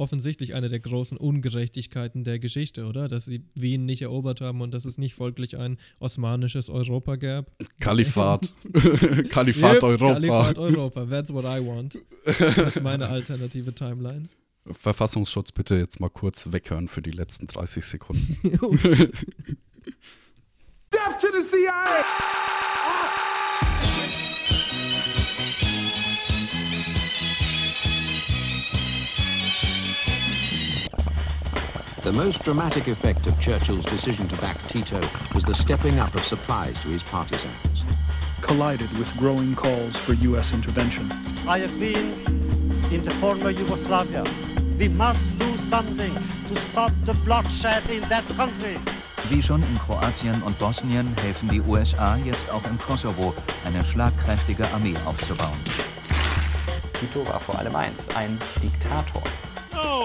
offensichtlich eine der großen Ungerechtigkeiten der Geschichte, oder? Dass sie Wien nicht erobert haben und dass es nicht folglich ein osmanisches Europa gab. Kalifat. Kalifat yep, Europa. Kalifat Europa. That's what I want. Das ist meine alternative Timeline. Verfassungsschutz bitte jetzt mal kurz weghören für die letzten 30 Sekunden. Death to the CIA! The most dramatic effect of Churchill's decision to back Tito was the stepping up of supplies to his partisans. Collided with growing calls for U.S. intervention. I have been in the former Yugoslavia. We must do something to stop the bloodshed in that country. Wie schon in Kroatien und Bosnien helfen die USA jetzt auch im Kosovo, eine schlagkräftige Armee aufzubauen. Tito war vor allem eins, ein Diktator.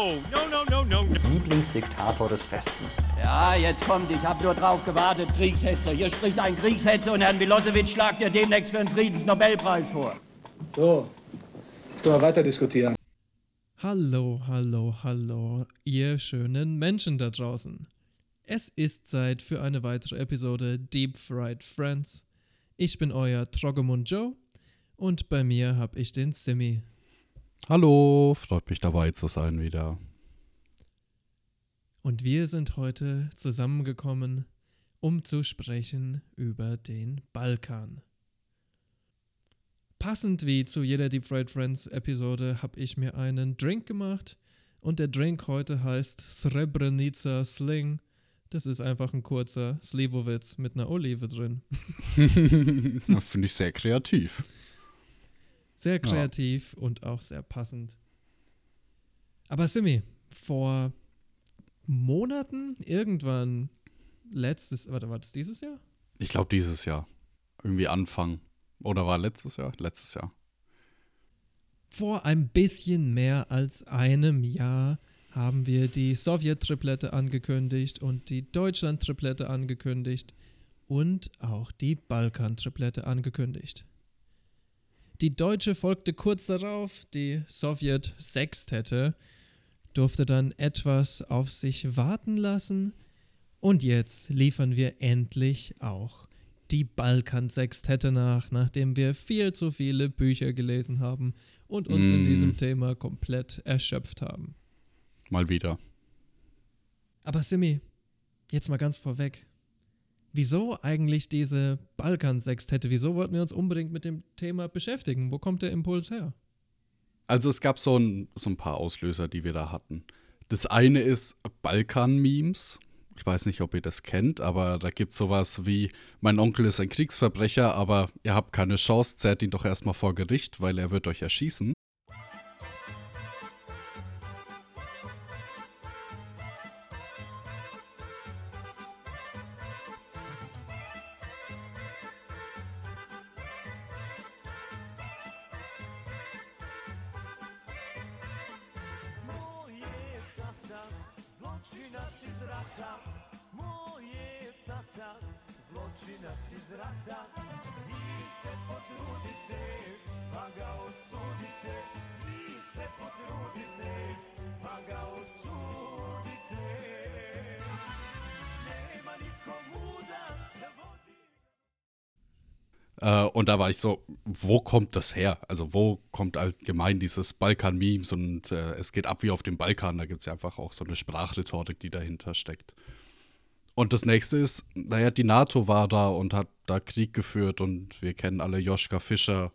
No, no, no, no, no. Lieblingsdiktator des Westens. Ja, jetzt kommt, ich habe nur drauf gewartet, Kriegshetzer. Hier spricht ein Kriegshetzer und Herrn Milosevic schlagt dir demnächst für den Friedensnobelpreis vor. So, jetzt können wir weiter diskutieren. Hallo, hallo, hallo, ihr schönen Menschen da draußen. Es ist Zeit für eine weitere Episode Deep Fried Friends. Ich bin euer Trogemund Joe und bei mir habe ich den Simi. Hallo, freut mich dabei zu sein wieder. Und wir sind heute zusammengekommen, um zu sprechen über den Balkan. Passend wie zu jeder Deep Fried Friends Episode habe ich mir einen Drink gemacht und der Drink heute heißt Srebrenica Sling. Das ist einfach ein kurzer Slivovitz mit einer Olive drin. Finde ich sehr kreativ. Sehr kreativ ja. und auch sehr passend. Aber Simi, vor Monaten, irgendwann letztes, warte, war das dieses Jahr? Ich glaube dieses Jahr. Irgendwie Anfang. Oder war letztes Jahr? Letztes Jahr. Vor ein bisschen mehr als einem Jahr haben wir die Sowjet-Triplette angekündigt und die Deutschland-Triplette angekündigt und auch die Balkan-Triplette angekündigt. Die deutsche folgte kurz darauf, die Sowjet-Sextette durfte dann etwas auf sich warten lassen und jetzt liefern wir endlich auch die Balkan-Sextette nach, nachdem wir viel zu viele Bücher gelesen haben und uns mm. in diesem Thema komplett erschöpft haben. Mal wieder. Aber Simi, jetzt mal ganz vorweg. Wieso eigentlich diese Balkan-Sextette? Wieso wollten wir uns unbedingt mit dem Thema beschäftigen? Wo kommt der Impuls her? Also es gab so ein, so ein paar Auslöser, die wir da hatten. Das eine ist Balkan-Memes. Ich weiß nicht, ob ihr das kennt, aber da gibt es sowas wie, mein Onkel ist ein Kriegsverbrecher, aber ihr habt keine Chance, zerrt ihn doch erstmal vor Gericht, weil er wird euch erschießen. War ich so, wo kommt das her? Also wo kommt allgemein dieses Balkan-Memes und äh, es geht ab wie auf dem Balkan. Da gibt es ja einfach auch so eine Sprachrhetorik, die dahinter steckt. Und das nächste ist, naja, die NATO war da und hat da Krieg geführt und wir kennen alle Joschka Fischer.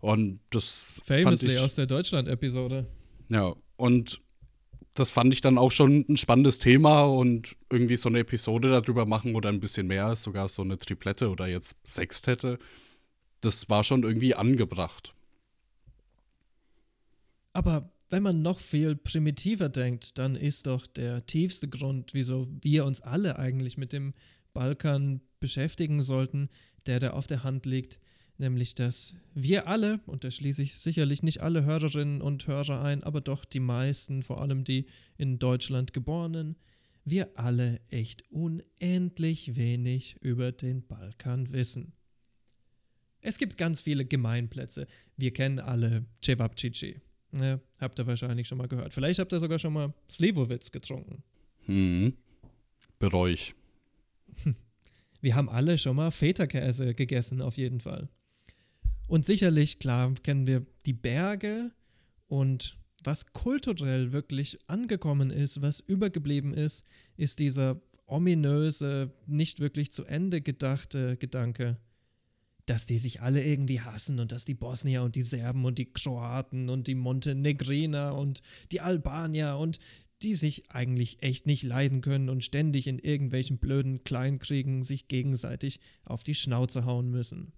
Und das. Famously ich, aus der Deutschland-Episode. Ja, und das fand ich dann auch schon ein spannendes Thema und irgendwie so eine Episode darüber machen oder ein bisschen mehr, sogar so eine Triplette oder jetzt Sextette. Das war schon irgendwie angebracht. Aber wenn man noch viel primitiver denkt, dann ist doch der tiefste Grund, wieso wir uns alle eigentlich mit dem Balkan beschäftigen sollten, der da auf der Hand liegt, nämlich dass wir alle, und da schließe ich sicherlich nicht alle Hörerinnen und Hörer ein, aber doch die meisten, vor allem die in Deutschland geborenen, wir alle echt unendlich wenig über den Balkan wissen. Es gibt ganz viele Gemeinplätze. Wir kennen alle Cevapcici. Ja, habt ihr wahrscheinlich schon mal gehört. Vielleicht habt ihr sogar schon mal Slivovitz getrunken. Hm. Bereue ich. Wir haben alle schon mal Feta-Käse gegessen, auf jeden Fall. Und sicherlich, klar, kennen wir die Berge und was kulturell wirklich angekommen ist, was übergeblieben ist, ist dieser ominöse, nicht wirklich zu Ende gedachte Gedanke, dass die sich alle irgendwie hassen und dass die Bosnier und die Serben und die Kroaten und die Montenegriner und die Albanier und die sich eigentlich echt nicht leiden können und ständig in irgendwelchen blöden Kleinkriegen sich gegenseitig auf die Schnauze hauen müssen.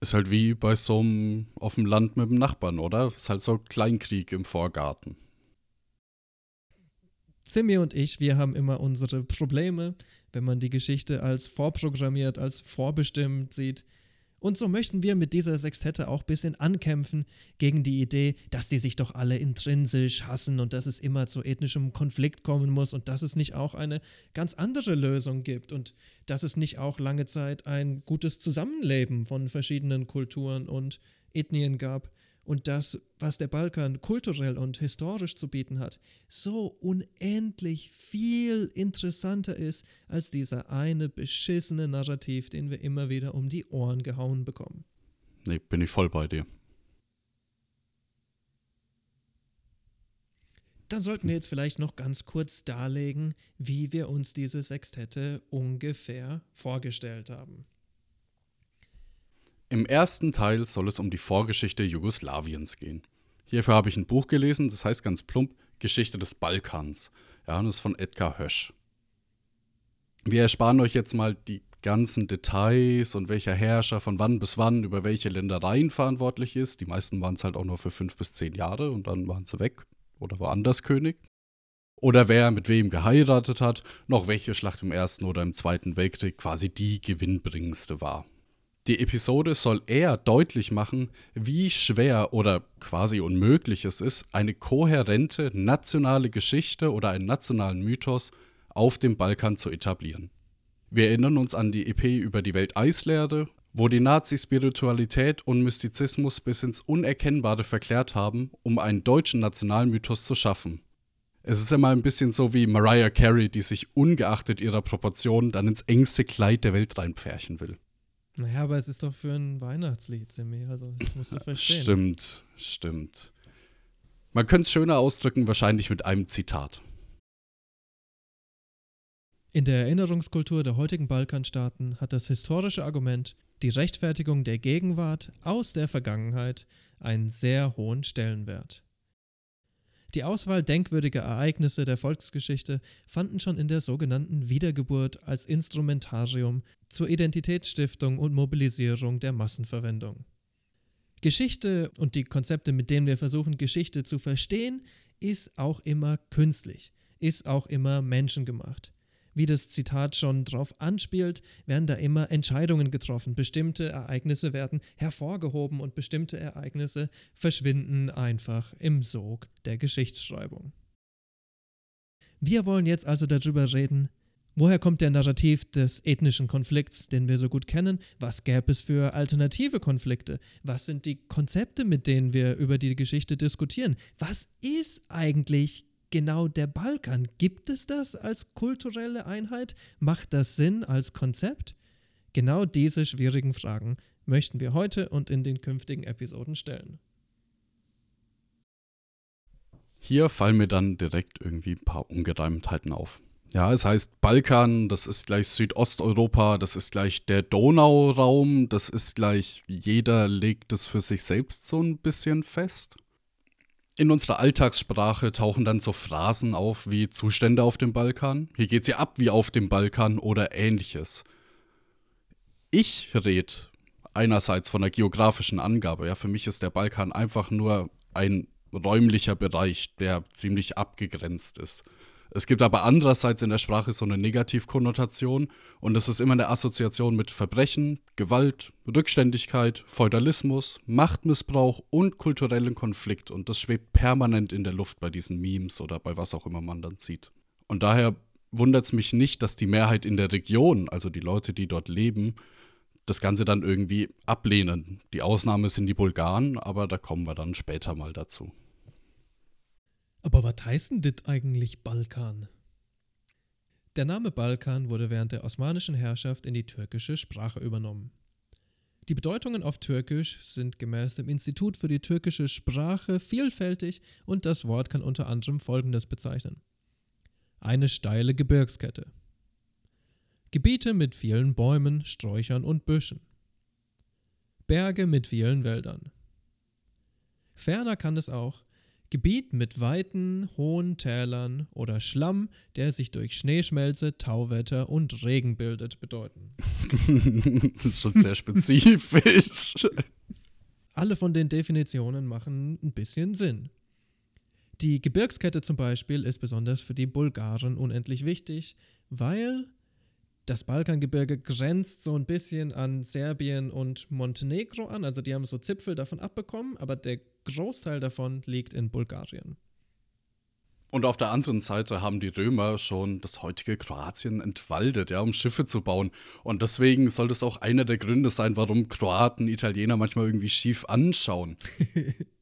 Ist halt wie bei so einem auf dem Land mit dem Nachbarn, oder? Ist halt so ein Kleinkrieg im Vorgarten. Simi und ich, wir haben immer unsere Probleme, wenn man die Geschichte als vorprogrammiert, als vorbestimmt sieht. Und so möchten wir mit dieser Sextette auch ein bisschen ankämpfen gegen die Idee, dass die sich doch alle intrinsisch hassen und dass es immer zu ethnischem Konflikt kommen muss und dass es nicht auch eine ganz andere Lösung gibt und dass es nicht auch lange Zeit ein gutes Zusammenleben von verschiedenen Kulturen und Ethnien gab und das, was der Balkan kulturell und historisch zu bieten hat, so unendlich viel interessanter ist als dieser eine beschissene Narrativ, den wir immer wieder um die Ohren gehauen bekommen. Nee, bin ich voll bei dir. Dann sollten wir jetzt vielleicht noch ganz kurz darlegen, wie wir uns diese Sextette ungefähr vorgestellt haben. Im ersten Teil soll es um die Vorgeschichte Jugoslawiens gehen. Hierfür habe ich ein Buch gelesen, das heißt ganz plump Geschichte des Balkans. Ja, und das ist von Edgar Hösch. Wir ersparen euch jetzt mal die ganzen Details und welcher Herrscher von wann bis wann über welche Ländereien verantwortlich ist. Die meisten waren es halt auch nur für fünf bis zehn Jahre und dann waren sie weg oder woanders König. Oder wer mit wem geheiratet hat, noch welche Schlacht im Ersten oder im Zweiten Weltkrieg quasi die gewinnbringendste war. Die Episode soll eher deutlich machen, wie schwer oder quasi unmöglich es ist, eine kohärente nationale Geschichte oder einen nationalen Mythos auf dem Balkan zu etablieren. Wir erinnern uns an die EP über die Welteislehre, wo die Nazi-Spiritualität und Mystizismus bis ins Unerkennbare verklärt haben, um einen deutschen Nationalmythos zu schaffen. Es ist immer ein bisschen so wie Mariah Carey, die sich ungeachtet ihrer Proportionen dann ins engste Kleid der Welt reinpferchen will. Naja, aber es ist doch für ein Weihnachtslied, Simi. Also, das musst du verstehen. Stimmt, stimmt. Man könnte es schöner ausdrücken, wahrscheinlich mit einem Zitat. In der Erinnerungskultur der heutigen Balkanstaaten hat das historische Argument, die Rechtfertigung der Gegenwart aus der Vergangenheit, einen sehr hohen Stellenwert. Die Auswahl denkwürdiger Ereignisse der Volksgeschichte fanden schon in der sogenannten Wiedergeburt als Instrumentarium zur Identitätsstiftung und Mobilisierung der Massenverwendung. Geschichte und die Konzepte, mit denen wir versuchen, Geschichte zu verstehen, ist auch immer künstlich, ist auch immer menschengemacht wie das Zitat schon drauf anspielt, werden da immer Entscheidungen getroffen. Bestimmte Ereignisse werden hervorgehoben und bestimmte Ereignisse verschwinden einfach im Sog der Geschichtsschreibung. Wir wollen jetzt also darüber reden, woher kommt der Narrativ des ethnischen Konflikts, den wir so gut kennen, was gäbe es für alternative Konflikte, was sind die Konzepte, mit denen wir über die Geschichte diskutieren, was ist eigentlich genau der Balkan? Gibt es das als kulturelle Einheit? Macht das Sinn als Konzept? Genau diese schwierigen Fragen möchten wir heute und in den künftigen Episoden stellen. Hier fallen mir dann direkt irgendwie ein paar Ungereimtheiten auf. Ja, es heißt Balkan, das ist gleich Südosteuropa, das ist gleich der Donauraum, das ist gleich, jeder legt es für sich selbst so ein bisschen fest in unserer Alltagssprache tauchen dann so Phrasen auf wie Zustände auf dem Balkan, hier geht's ja ab wie auf dem Balkan oder ähnliches. Ich rede einerseits von der geografischen Angabe, ja, für mich ist der Balkan einfach nur ein räumlicher Bereich, der ziemlich abgegrenzt ist. Es gibt aber andererseits in der Sprache so eine Negativkonnotation und es ist immer eine Assoziation mit Verbrechen, Gewalt, Rückständigkeit, Feudalismus, Machtmissbrauch und kulturellen Konflikt und das schwebt permanent in der Luft bei diesen Memes oder bei was auch immer man dann sieht. Und daher wundert es mich nicht, dass die Mehrheit in der Region, also die Leute, die dort leben, das Ganze dann irgendwie ablehnen. Die Ausnahme sind die Bulgaren, aber da kommen wir dann später mal dazu. Aber was heißt denn das eigentlich Balkan? Der Name Balkan wurde während der osmanischen Herrschaft in die türkische Sprache übernommen. Die Bedeutungen auf Türkisch sind gemäß dem Institut für die türkische Sprache vielfältig und das Wort kann unter anderem Folgendes bezeichnen. Eine steile Gebirgskette. Gebiete mit vielen Bäumen, Sträuchern und Büschen. Berge mit vielen Wäldern. Ferner kann es auch Gebiet mit weiten, hohen Tälern oder Schlamm, der sich durch Schneeschmelze, Tauwetter und Regen bildet, bedeuten. das ist schon sehr spezifisch. Alle von den Definitionen machen ein bisschen Sinn. Die Gebirgskette zum Beispiel ist besonders für die Bulgaren unendlich wichtig, weil das Balkangebirge grenzt so ein bisschen an Serbien und Montenegro an. Also die haben so Zipfel davon abbekommen, aber der Großteil davon liegt in Bulgarien. Und auf der anderen Seite haben die Römer schon das heutige Kroatien entwaldet, ja, um Schiffe zu bauen. Und deswegen soll das auch einer der Gründe sein, warum Kroaten Italiener manchmal irgendwie schief anschauen.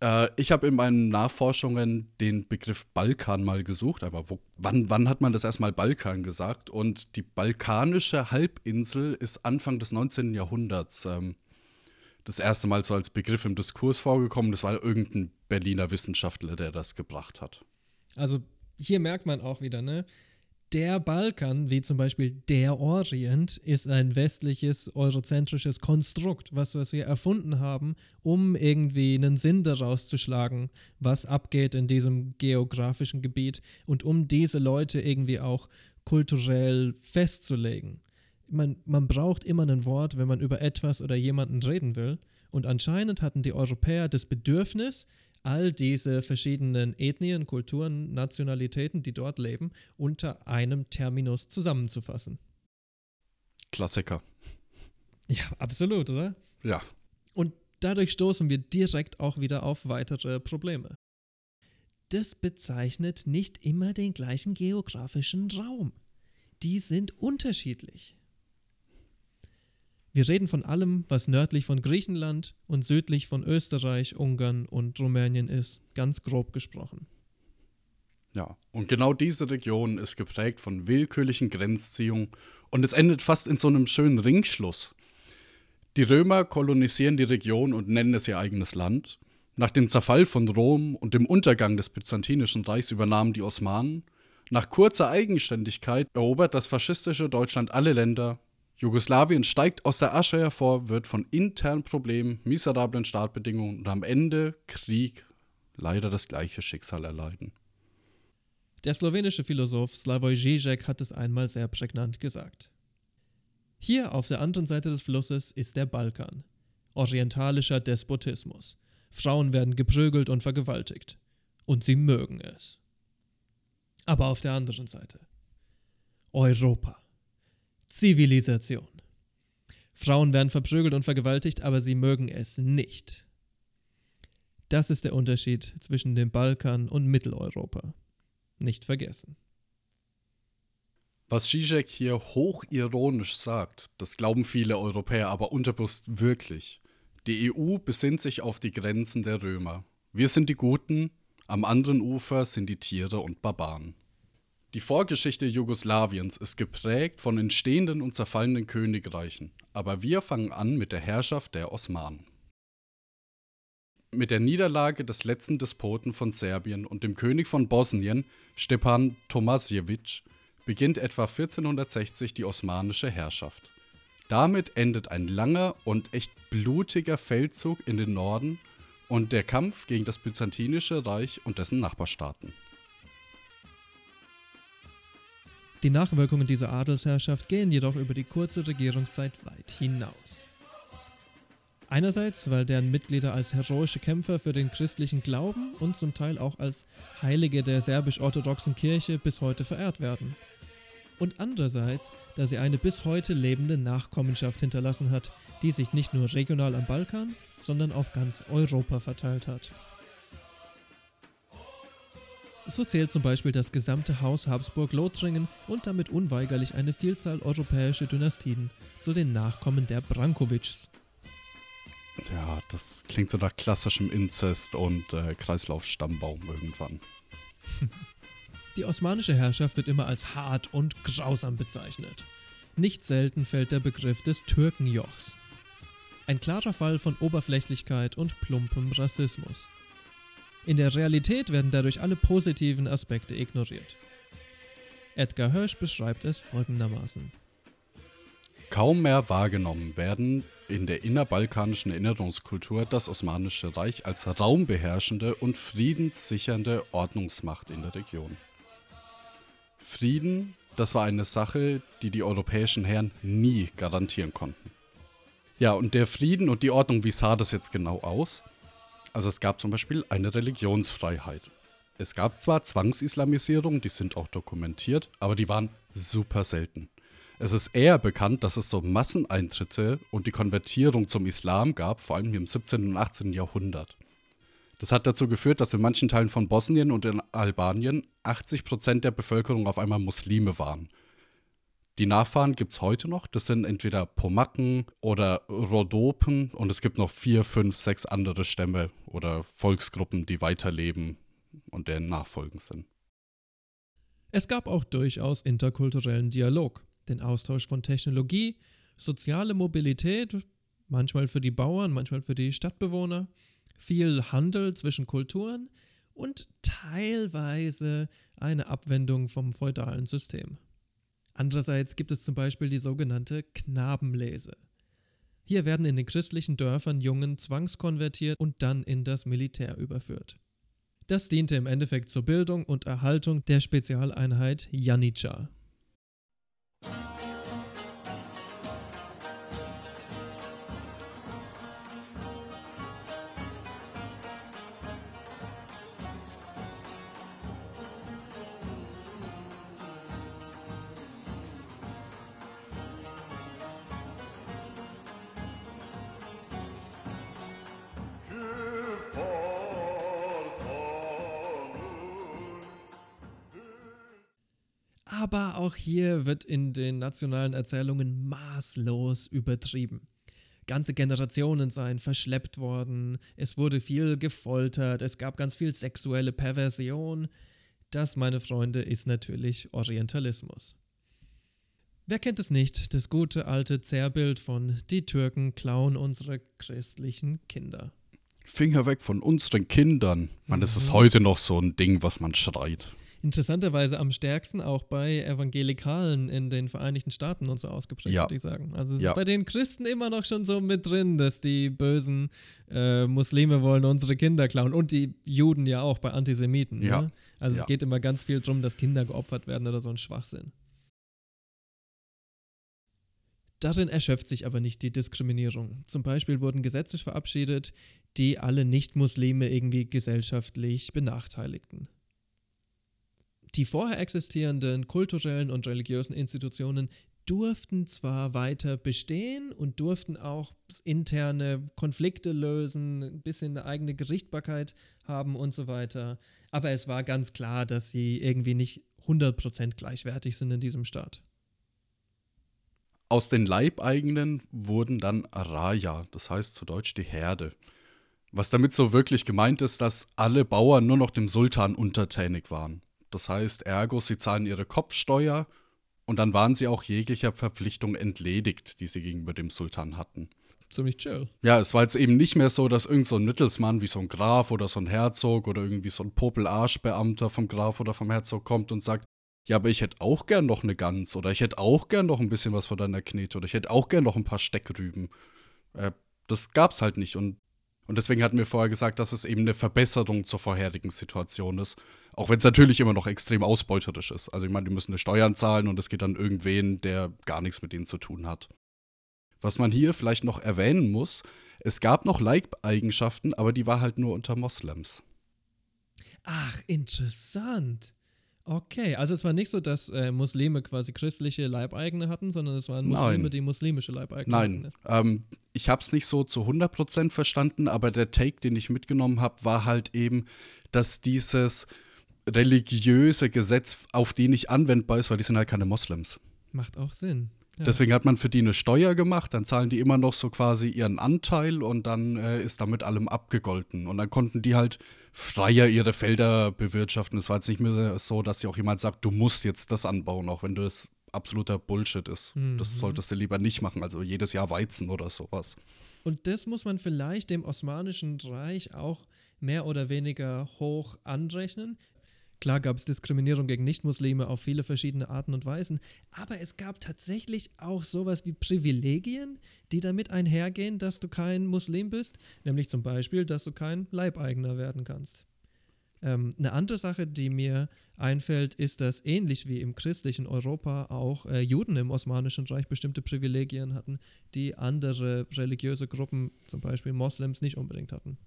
Äh, ich habe in meinen Nachforschungen den Begriff Balkan mal gesucht, aber wo, wann, wann hat man das erstmal Balkan gesagt? Und die balkanische Halbinsel ist Anfang des 19. Jahrhunderts ähm, das erste Mal so als Begriff im Diskurs vorgekommen. Das war irgendein Berliner Wissenschaftler, der das gebracht hat. Also hier merkt man auch wieder, ne? Der Balkan, wie zum Beispiel der Orient, ist ein westliches, eurozentrisches Konstrukt, was, wir erfunden haben, um irgendwie einen Sinn daraus zu schlagen, was abgeht in diesem geografischen Gebiet und um diese Leute irgendwie auch kulturell festzulegen. Man, man braucht immer ein Wort, wenn man über etwas oder jemanden reden will. Und anscheinend hatten die Europäer das Bedürfnis, all diese verschiedenen Ethnien, Kulturen, Nationalitäten, die dort leben, unter einem Terminus zusammenzufassen. Klassiker. Ja, absolut, oder? Ja. Und dadurch stoßen wir direkt auch wieder auf weitere Probleme. Das bezeichnet nicht immer den gleichen geografischen Raum. Die sind unterschiedlich. Wir reden von allem, was nördlich von Griechenland und südlich von Österreich, Ungarn und Rumänien ist, ganz grob gesprochen. Ja, und genau diese Region ist geprägt von willkürlichen Grenzziehungen und es endet fast in so einem schönen Ringschluss. Die Römer kolonisieren die Region und nennen es ihr eigenes Land. Nach dem Zerfall von Rom und dem Untergang des Byzantinischen Reichs übernahmen die Osmanen. Nach kurzer Eigenständigkeit erobert das faschistische Deutschland alle Länder Jugoslawien steigt aus der Asche hervor, wird von internen Problemen, miserablen Startbedingungen und am Ende Krieg leider das gleiche Schicksal erleiden. Der slowenische Philosoph Slavoj Žižek hat es einmal sehr prägnant gesagt. Hier auf der anderen Seite des Flusses ist der Balkan. Orientalischer Despotismus. Frauen werden geprügelt und vergewaltigt. Und sie mögen es. Aber auf der anderen Seite. Europa. Zivilisation. Frauen werden verprügelt und vergewaltigt, aber sie mögen es nicht. Das ist der Unterschied zwischen dem Balkan und Mitteleuropa. Nicht vergessen. Was Zizek hier hochironisch sagt, das glauben viele Europäer aber unterbewusst wirklich. Die EU besinnt sich auf die Grenzen der Römer. Wir sind die Guten, am anderen Ufer sind die Tiere und Barbaren. Die Vorgeschichte Jugoslawiens ist geprägt von entstehenden und zerfallenden Königreichen, aber wir fangen an mit der Herrschaft der Osmanen. Mit der Niederlage des letzten Despoten von Serbien und dem König von Bosnien, Stepan Tomasjewitsch, beginnt etwa 1460 die osmanische Herrschaft. Damit endet ein langer und echt blutiger Feldzug in den Norden und der Kampf gegen das Byzantinische Reich und dessen Nachbarstaaten. Die Nachwirkungen dieser Adelsherrschaft gehen jedoch über die kurze Regierungszeit weit hinaus. Einerseits, weil deren Mitglieder als heroische Kämpfer für den christlichen Glauben und zum Teil auch als Heilige der serbisch-orthodoxen Kirche bis heute verehrt werden. Und andererseits, da sie eine bis heute lebende Nachkommenschaft hinterlassen hat, die sich nicht nur regional am Balkan, sondern auf ganz Europa verteilt hat. So zählt zum Beispiel das gesamte Haus Habsburg-Lothringen und damit unweigerlich eine Vielzahl europäischer Dynastien zu den Nachkommen der Brankowitschs. Ja, das klingt so nach klassischem Inzest und äh, Kreislaufstammbaum irgendwann. Die osmanische Herrschaft wird immer als hart und grausam bezeichnet. Nicht selten fällt der Begriff des Türkenjochs. Ein klarer Fall von Oberflächlichkeit und plumpem Rassismus. In der Realität werden dadurch alle positiven Aspekte ignoriert. Edgar Hirsch beschreibt es folgendermaßen. Kaum mehr wahrgenommen werden in der innerbalkanischen Erinnerungskultur das Osmanische Reich als raumbeherrschende und friedenssichernde Ordnungsmacht in der Region. Frieden, das war eine Sache, die die europäischen Herren nie garantieren konnten. Ja, und der Frieden und die Ordnung, wie sah das jetzt genau aus? Also es gab zum Beispiel eine Religionsfreiheit. Es gab zwar Zwangsislamisierung, die sind auch dokumentiert, aber die waren super selten. Es ist eher bekannt, dass es so Masseneintritte und die Konvertierung zum Islam gab, vor allem im 17. und 18. Jahrhundert. Das hat dazu geführt, dass in manchen Teilen von Bosnien und in Albanien 80 Prozent der Bevölkerung auf einmal Muslime waren. Die Nachfahren gibt es heute noch. Das sind entweder Pomaken oder Rhodopen und es gibt noch vier, fünf, sechs andere Stämme oder Volksgruppen, die weiterleben und deren Nachfolgen sind. Es gab auch durchaus interkulturellen Dialog, den Austausch von Technologie, soziale Mobilität, manchmal für die Bauern, manchmal für die Stadtbewohner, viel Handel zwischen Kulturen und teilweise eine Abwendung vom feudalen System. Andererseits gibt es zum Beispiel die sogenannte Knabenlese. Hier werden in den christlichen Dörfern Jungen zwangskonvertiert und dann in das Militär überführt. Das diente im Endeffekt zur Bildung und Erhaltung der Spezialeinheit Janica. Auch hier wird in den nationalen Erzählungen maßlos übertrieben. Ganze Generationen seien verschleppt worden, es wurde viel gefoltert, es gab ganz viel sexuelle Perversion. Das, meine Freunde, ist natürlich Orientalismus. Wer kennt es nicht, das gute alte Zerrbild von die Türken klauen unsere christlichen Kinder. Finger weg von unseren Kindern. Man, das ist heute noch so ein Ding, was man schreit interessanterweise am stärksten auch bei Evangelikalen in den Vereinigten Staaten und so ausgeprägt, ja. würde ich sagen. Also es ja. ist bei den Christen immer noch schon so mit drin, dass die bösen äh, Muslime wollen unsere Kinder klauen und die Juden ja auch bei Antisemiten. Ja. Ne? Also es geht immer ganz viel darum, dass Kinder geopfert werden oder so ein Schwachsinn. Darin erschöpft sich aber nicht die Diskriminierung. Zum Beispiel wurden Gesetze verabschiedet, die alle Nicht-Muslime irgendwie gesellschaftlich benachteiligten. Die vorher existierenden kulturellen und religiösen Institutionen durften zwar weiter bestehen und durften auch interne Konflikte lösen, ein bisschen eine eigene Gerichtbarkeit haben und so weiter, aber es war ganz klar, dass sie irgendwie nicht 100% gleichwertig sind in diesem Staat. Aus den Leibeigenen wurden dann Raya, das heißt zu Deutsch die Herde. Was damit so wirklich gemeint ist, dass alle Bauern nur noch dem Sultan untertänig waren. Das heißt, ergo, sie zahlen ihre Kopfsteuer und dann waren sie auch jeglicher Verpflichtung entledigt, die sie gegenüber dem Sultan hatten. Ziemlich chill. Ja, es war jetzt eben nicht mehr so, dass irgend so ein Mittelsmann wie so ein Graf oder so ein Herzog oder irgendwie so ein Popelarschbeamter vom Graf oder vom Herzog kommt und sagt, ja, aber ich hätte auch gern noch eine Gans oder ich hätte auch gern noch ein bisschen was von deiner Knete oder ich hätte auch gern noch ein paar Steckrüben. Äh, das gab's halt nicht und und deswegen hatten wir vorher gesagt, dass es eben eine Verbesserung zur vorherigen Situation ist. Auch wenn es natürlich immer noch extrem ausbeuterisch ist. Also ich meine, die müssen eine Steuern zahlen und es geht dann irgendwen, der gar nichts mit ihnen zu tun hat. Was man hier vielleicht noch erwähnen muss, es gab noch Leibeigenschaften, aber die war halt nur unter Moslems. Ach, interessant. Okay, also es war nicht so, dass äh, Muslime quasi christliche Leibeigene hatten, sondern es waren Muslime, Nein. die muslimische Leibeigene Nein. hatten. Nein, ähm, ich habe es nicht so zu 100% verstanden, aber der Take, den ich mitgenommen habe, war halt eben, dass dieses religiöse Gesetz auf die nicht anwendbar ist, weil die sind halt keine Moslems. Macht auch Sinn. Ja. Deswegen hat man für die eine Steuer gemacht, dann zahlen die immer noch so quasi ihren Anteil und dann äh, ist damit allem abgegolten. Und dann konnten die halt freier ihre Felder bewirtschaften. Es war jetzt nicht mehr so, dass sie auch jemand sagt, du musst jetzt das anbauen, auch wenn das absoluter Bullshit ist. Mhm. Das solltest du lieber nicht machen, also jedes Jahr Weizen oder sowas. Und das muss man vielleicht dem Osmanischen Reich auch mehr oder weniger hoch anrechnen. Klar gab es Diskriminierung gegen Nichtmuslime auf viele verschiedene Arten und Weisen, aber es gab tatsächlich auch sowas wie Privilegien, die damit einhergehen, dass du kein Muslim bist, nämlich zum Beispiel, dass du kein Leibeigener werden kannst. Ähm, eine andere Sache, die mir einfällt, ist, dass ähnlich wie im christlichen Europa auch äh, Juden im Osmanischen Reich bestimmte Privilegien hatten, die andere religiöse Gruppen, zum Beispiel Moslems, nicht unbedingt hatten.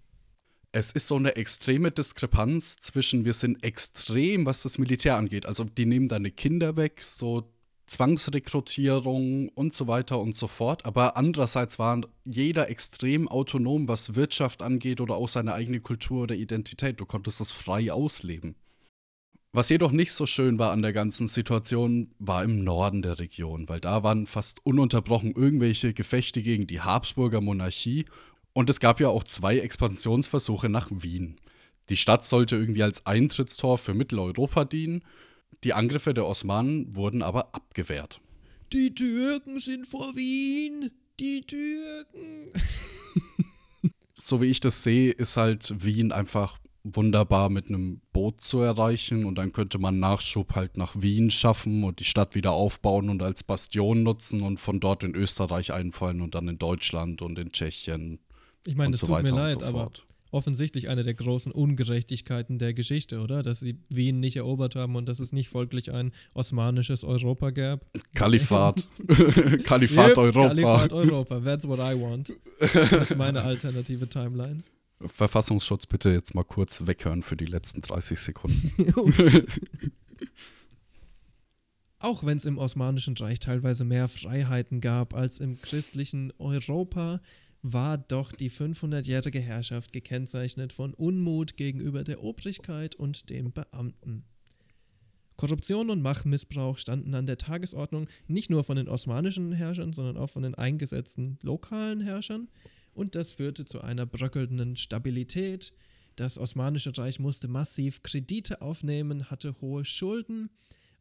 Es ist so eine extreme Diskrepanz zwischen, wir sind extrem, was das Militär angeht. Also die nehmen deine Kinder weg, so Zwangsrekrutierung und so weiter und so fort. Aber andererseits war jeder extrem autonom, was Wirtschaft angeht oder auch seine eigene Kultur oder Identität. Du konntest das frei ausleben. Was jedoch nicht so schön war an der ganzen Situation, war im Norden der Region, weil da waren fast ununterbrochen irgendwelche Gefechte gegen die Habsburger Monarchie und es gab ja auch zwei Expansionsversuche nach Wien. Die Stadt sollte irgendwie als Eintrittstor für Mitteleuropa dienen, die Angriffe der Osmanen wurden aber abgewehrt. Die Türken sind vor Wien! Die Türken! so wie ich das sehe, ist halt Wien einfach wunderbar mit einem Boot zu erreichen und dann könnte man Nachschub halt nach Wien schaffen und die Stadt wieder aufbauen und als Bastion nutzen und von dort in Österreich einfallen und dann in Deutschland und in Tschechien. Ich meine, das so tut mir leid, so aber offensichtlich eine der großen Ungerechtigkeiten der Geschichte, oder? Dass sie Wien nicht erobert haben und dass es nicht folglich ein osmanisches Europa gab. Kalifat. Kalifat Yep, Europa. Kalifat Europa. That's what I want. Das ist meine alternative Timeline. Verfassungsschutz bitte jetzt mal kurz weghören für die letzten 30 Sekunden. Auch wenn es im Osmanischen Reich teilweise mehr Freiheiten gab als im christlichen Europa, war doch die 500-jährige Herrschaft gekennzeichnet von Unmut gegenüber der Obrigkeit und den Beamten. Korruption und Machtmissbrauch standen an der Tagesordnung nicht nur von den osmanischen Herrschern, sondern auch von den eingesetzten lokalen Herrschern. Und das führte zu einer bröckelnden Stabilität. Das Osmanische Reich musste massiv Kredite aufnehmen, hatte hohe Schulden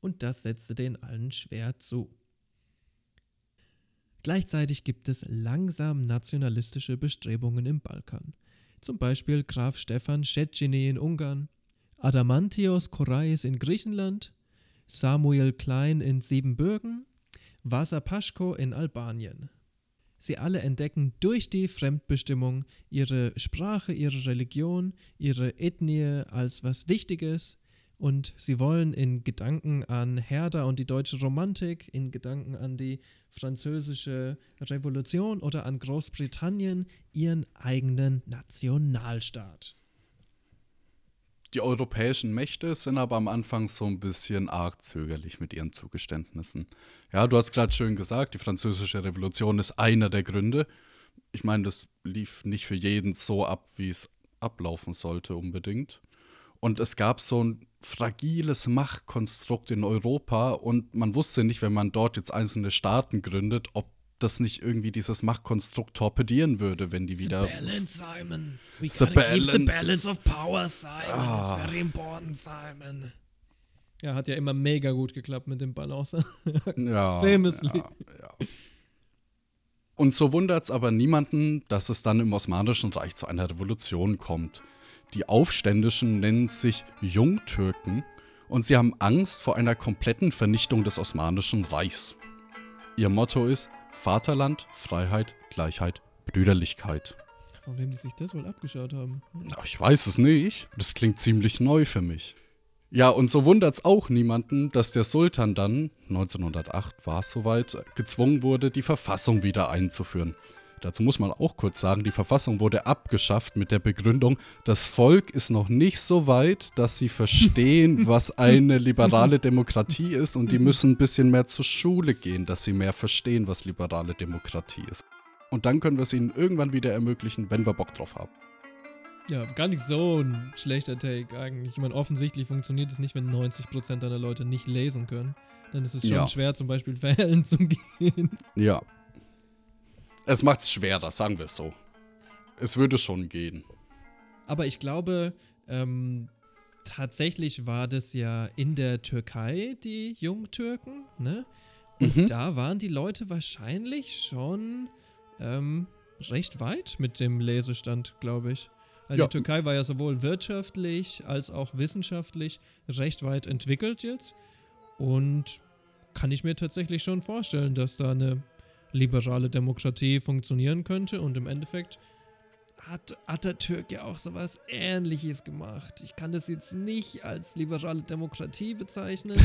und das setzte den allen schwer zu. Gleichzeitig gibt es langsam nationalistische Bestrebungen im Balkan. Zum Beispiel Graf Stefan Szechenyi in Ungarn, Adamantios Korais in Griechenland, Samuel Klein in Siebenbürgen, Vasa Paschko in Albanien. Sie alle entdecken durch die Fremdbestimmung ihre Sprache, ihre Religion, ihre Ethnie als was Wichtiges und sie wollen in Gedanken an Herder und die deutsche Romantik, in Gedanken an die französische Revolution oder an Großbritannien ihren eigenen Nationalstaat. Die europäischen Mächte sind aber am Anfang so ein bisschen arg zögerlich mit ihren Zugeständnissen. Ja, du hast gerade schön gesagt, die französische Revolution ist einer der Gründe. Ich meine, das lief nicht für jeden so ab, wie es ablaufen sollte unbedingt. Und es gab so ein fragiles Machtkonstrukt in Europa und man wusste nicht, wenn man dort jetzt einzelne Staaten gründet, ob das nicht irgendwie dieses Machtkonstrukt torpedieren würde, wenn die wieder. The balance, Simon. We The gotta keep the balance. balance of power, Simon. Ah. It's very important, Simon. Ja, hat ja immer mega gut geklappt mit dem Balance. Ja, Famously. Ja, ja. Und so wundert es aber niemanden, dass es dann im Osmanischen Reich zu einer Revolution kommt. Die Aufständischen nennen sich Jungtürken und sie haben Angst vor einer kompletten Vernichtung des Osmanischen Reichs. Ihr Motto ist Vaterland, Freiheit, Gleichheit, Brüderlichkeit. Von wem die sich das wohl abgeschaut haben? Na, Ich weiß es nicht. Das klingt ziemlich neu für mich. Ja, und so wundert es auch niemanden, dass der Sultan dann, 1908 war es soweit, gezwungen wurde, die Verfassung wieder einzuführen. Dazu muss man auch kurz sagen, die Verfassung wurde abgeschafft mit der Begründung, das Volk ist noch nicht so weit, dass sie verstehen, was eine liberale Demokratie ist und die müssen ein bisschen mehr zur Schule gehen, dass sie mehr verstehen, was liberale Demokratie ist. Und dann können wir es ihnen irgendwann wieder ermöglichen, wenn wir Bock drauf haben. Ja, gar nicht so ein schlechter Take eigentlich. Ich meine, offensichtlich funktioniert es nicht, wenn 90% deiner Leute nicht lesen können. Dann ist es schon Ja. schwer, zum Beispiel wählen zu gehen. Ja. Es macht es schwerer, sagen wir es so. Es würde schon gehen. Aber ich glaube, ähm, tatsächlich war das ja in der Türkei, die Jungtürken, ne? Und Mhm. da waren die Leute wahrscheinlich schon ähm, recht weit mit dem Lesestand, glaube ich. Also Ja. die Türkei war ja sowohl wirtschaftlich als auch wissenschaftlich recht weit entwickelt jetzt. Und kann ich mir tatsächlich schon vorstellen, dass da eine liberale Demokratie funktionieren könnte. Und im Endeffekt hat Atatürk ja auch sowas ähnliches gemacht. Ich kann das jetzt nicht als liberale Demokratie bezeichnen.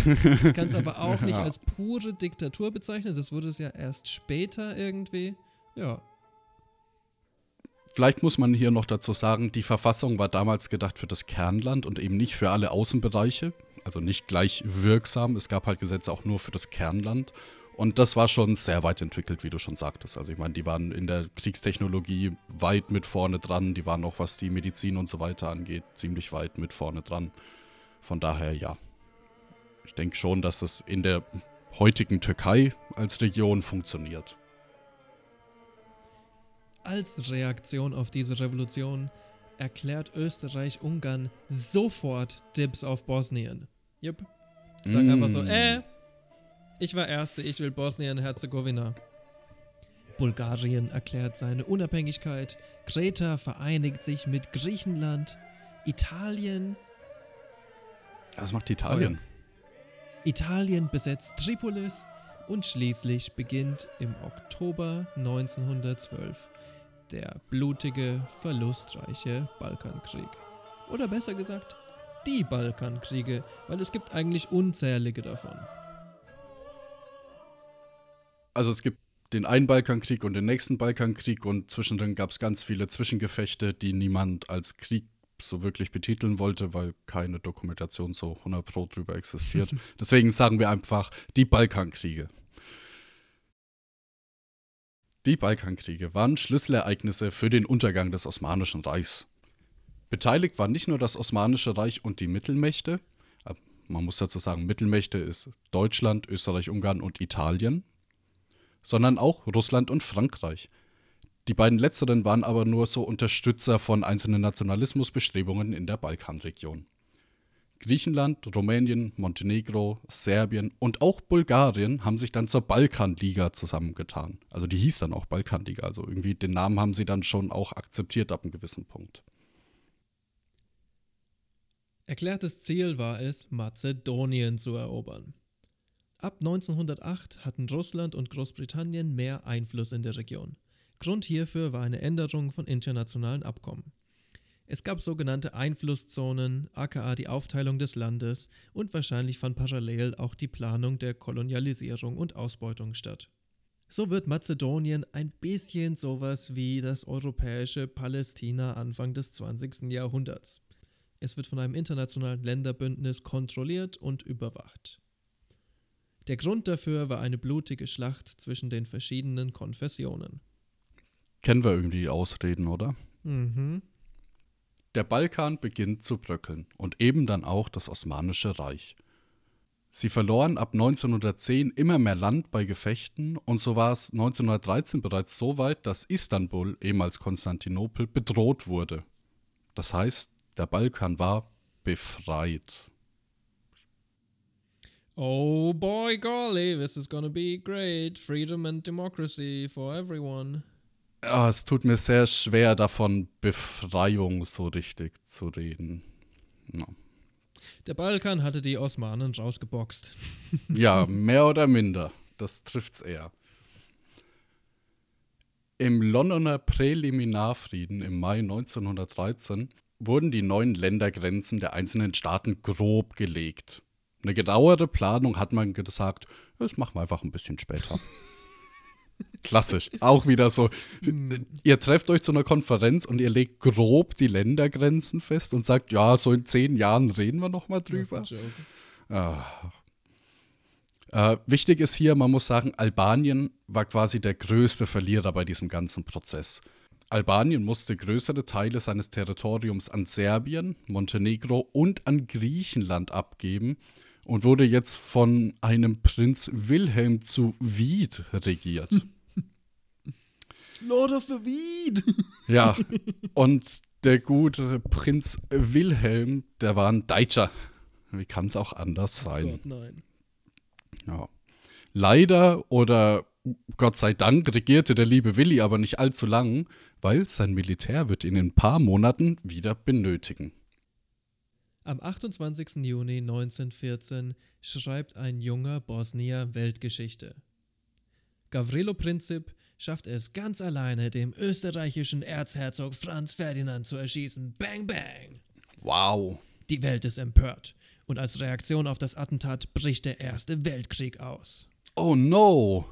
Ich kann es aber auch nicht Ja. als pure Diktatur bezeichnen. Das wurde es ja erst später irgendwie. Ja. Vielleicht muss man hier noch dazu sagen, die Verfassung war damals gedacht für das Kernland und eben nicht für alle Außenbereiche. Also nicht gleich wirksam. Es gab halt Gesetze auch nur für das Kernland. Und das war schon sehr weit entwickelt, wie du schon sagtest. Also ich meine, die waren in der Kriegstechnologie weit mit vorne dran. Die waren auch, was die Medizin und so weiter angeht, ziemlich weit mit vorne dran. Von daher ja. Ich denke schon, dass das in der heutigen Türkei als Region funktioniert. Als Reaktion auf diese Revolution erklärt Österreich-Ungarn sofort Dibs auf Bosnien. Jupp. Sagen einfach so, Mm. äh, ich war Erste, ich will Bosnien-Herzegowina. Bulgarien erklärt seine Unabhängigkeit, Kreta vereinigt sich mit Griechenland, Italien, Was macht Italien? Italien besetzt Tripolis und schließlich beginnt im Oktober 1912 der blutige, verlustreiche Balkankrieg. Oder besser gesagt, die Balkankriege, weil es gibt eigentlich unzählige davon. Also es gibt den einen Balkankrieg und den nächsten Balkankrieg und zwischendrin gab es ganz viele Zwischengefechte, die niemand als Krieg so wirklich betiteln wollte, weil keine Dokumentation so 100 Pro drüber existiert. Deswegen sagen wir einfach die Balkankriege. Die Balkankriege waren Schlüsselereignisse für den Untergang des Osmanischen Reichs. Beteiligt waren nicht nur das Osmanische Reich und die Mittelmächte, äh, man muss dazu sagen, Mittelmächte ist Deutschland, Österreich, Ungarn und Italien, sondern auch Russland und Frankreich. Die beiden letzteren waren aber nur so Unterstützer von einzelnen Nationalismusbestrebungen in der Balkanregion. Griechenland, Rumänien, Montenegro, Serbien und auch Bulgarien haben sich dann zur Balkanliga zusammengetan. Also die hieß dann auch Balkanliga. Also irgendwie den Namen haben sie dann schon auch akzeptiert ab einem gewissen Punkt. Erklärtes Ziel war es, Mazedonien zu erobern. Ab 1908 hatten Russland und Großbritannien mehr Einfluss in der Region. Grund hierfür war eine Änderung von internationalen Abkommen. Es gab sogenannte Einflusszonen, aka die Aufteilung des Landes, und wahrscheinlich fand parallel auch die Planung der Kolonialisierung und Ausbeutung statt. So wird Mazedonien ein bisschen sowas wie das europäische Palästina Anfang des 20. Jahrhunderts. Es wird von einem internationalen Länderbündnis kontrolliert und überwacht. Der Grund dafür war eine blutige Schlacht zwischen den verschiedenen Konfessionen. Kennen wir irgendwie die Ausreden, oder? Mhm. Der Balkan beginnt zu bröckeln und eben dann auch das Osmanische Reich. Sie verloren ab 1910 immer mehr Land bei Gefechten und so war es 1913 bereits so weit, dass Istanbul, ehemals Konstantinopel, bedroht wurde. Das heißt, der Balkan war befreit. Oh boy, golly, this is gonna be great. Freedom and democracy for everyone. Ja, es tut mir sehr schwer, davon Befreiung so richtig zu reden. Ja. Der Balkan hatte die Osmanen rausgeboxt. Ja, mehr oder minder. Das trifft's eher. Im Londoner Präliminarfrieden im Mai 1913 wurden die neuen Ländergrenzen der einzelnen Staaten grob gelegt. Eine genauere Planung hat man gesagt, das machen wir einfach ein bisschen später. Klassisch. Auch wieder so. Ihr trefft euch zu einer Konferenz und ihr legt grob die Ländergrenzen fest und sagt, ja, so in zehn Jahren reden wir nochmal drüber. Ah. Äh, wichtig ist hier, man muss sagen, Albanien war quasi der größte Verlierer bei diesem ganzen Prozess. Albanien musste größere Teile seines Territoriums an Serbien, Montenegro und an Griechenland abgeben und wurde jetzt von einem Prinz Wilhelm zu Wied regiert. Lord of the Weed! Ja, und der gute Prinz Wilhelm, der war ein Deutscher. Wie kann es auch anders sein? Oh Gott, nein. Ja. Leider oder Gott sei Dank regierte der liebe Willi aber nicht allzu lang, weil sein Militär wird ihn in ein paar Monaten wieder benötigen. Am 28. Juni 1914 schreibt ein junger Bosnier Weltgeschichte. Gavrilo Princip schafft es ganz alleine, dem österreichischen Erzherzog Franz Ferdinand zu erschießen. Bang, bang! Wow. Die Welt ist empört und als Reaktion auf das Attentat bricht der Erste Weltkrieg aus. Oh no!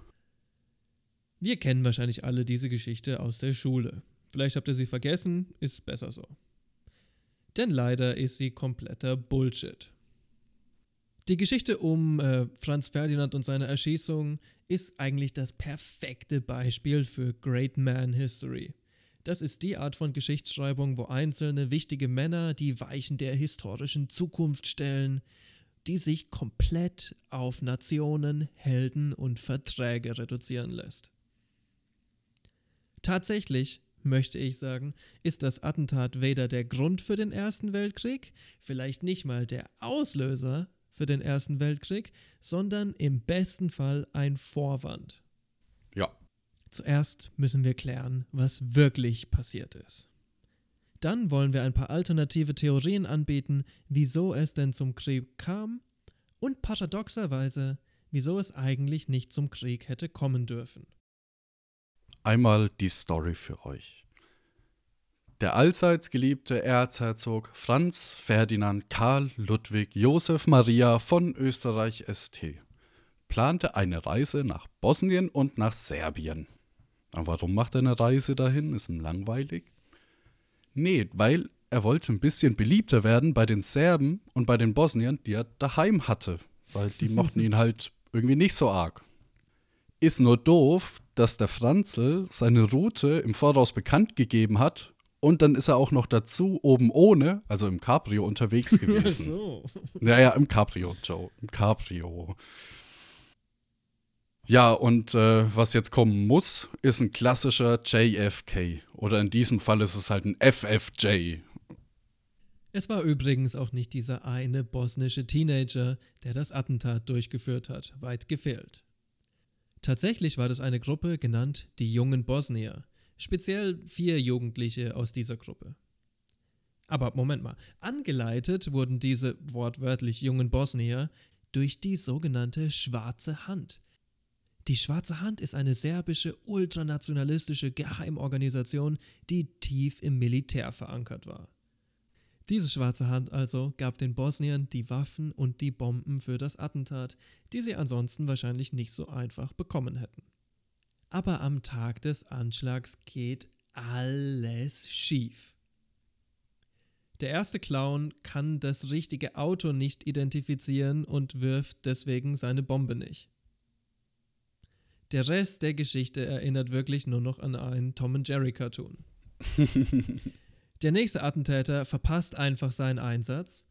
Wir kennen wahrscheinlich alle diese Geschichte aus der Schule. Vielleicht habt ihr sie vergessen, ist besser so. Denn leider ist sie kompletter Bullshit. Die Geschichte um äh, Franz Ferdinand und seine Erschießung ist eigentlich das perfekte Beispiel für Great Man History. Das ist die Art von Geschichtsschreibung, wo einzelne wichtige Männer die Weichen der historischen Zukunft stellen, die sich komplett auf Nationen, Helden und Verträge reduzieren lässt. Tatsächlich, möchte ich sagen, ist das Attentat weder der Grund für den Ersten Weltkrieg, vielleicht nicht mal der Auslöser für den Ersten Weltkrieg, sondern im besten Fall ein Vorwand. Ja. Zuerst müssen wir klären, was wirklich passiert ist. Dann wollen wir ein paar alternative Theorien anbieten, wieso es denn zum Krieg kam und paradoxerweise, wieso es eigentlich nicht zum Krieg hätte kommen dürfen. Einmal die Story für euch. Der allseits geliebte Erzherzog Franz Ferdinand Karl Ludwig Josef Maria von Österreich ST plante eine Reise nach Bosnien und nach Serbien. Aber warum macht er eine Reise dahin? Ist ihm langweilig? Nee, weil er wollte ein bisschen beliebter werden bei den Serben und bei den Bosniern, die er daheim hatte. Weil die mochten ihn halt irgendwie nicht so arg. Ist nur doof, dass der Franzl seine Route im Voraus bekannt gegeben hat und dann ist er auch noch dazu oben ohne, also im Cabrio unterwegs gewesen. so. Naja, im Cabrio, Joe. Im Cabrio. Ja, und äh, was jetzt kommen muss, ist ein klassischer JFK. Oder in diesem Fall ist es halt ein FFJ. Es war übrigens auch nicht dieser eine bosnische Teenager, der das Attentat durchgeführt hat, weit gefehlt. Tatsächlich war das eine Gruppe genannt die jungen Bosnier, speziell vier Jugendliche aus dieser Gruppe. Aber Moment mal, angeleitet wurden diese wortwörtlich jungen Bosnier durch die sogenannte Schwarze Hand. Die Schwarze Hand ist eine serbische ultranationalistische Geheimorganisation, die tief im Militär verankert war. Diese Schwarze Hand also gab den Bosniern die Waffen und die Bomben für das Attentat, die sie ansonsten wahrscheinlich nicht so einfach bekommen hätten. Aber am Tag des Anschlags geht alles schief. Der erste Clown kann das richtige Auto nicht identifizieren und wirft deswegen seine Bombe nicht. Der Rest der Geschichte erinnert wirklich nur noch an einen Tom und Jerry Cartoon. Der nächste Attentäter verpasst einfach seinen Einsatz.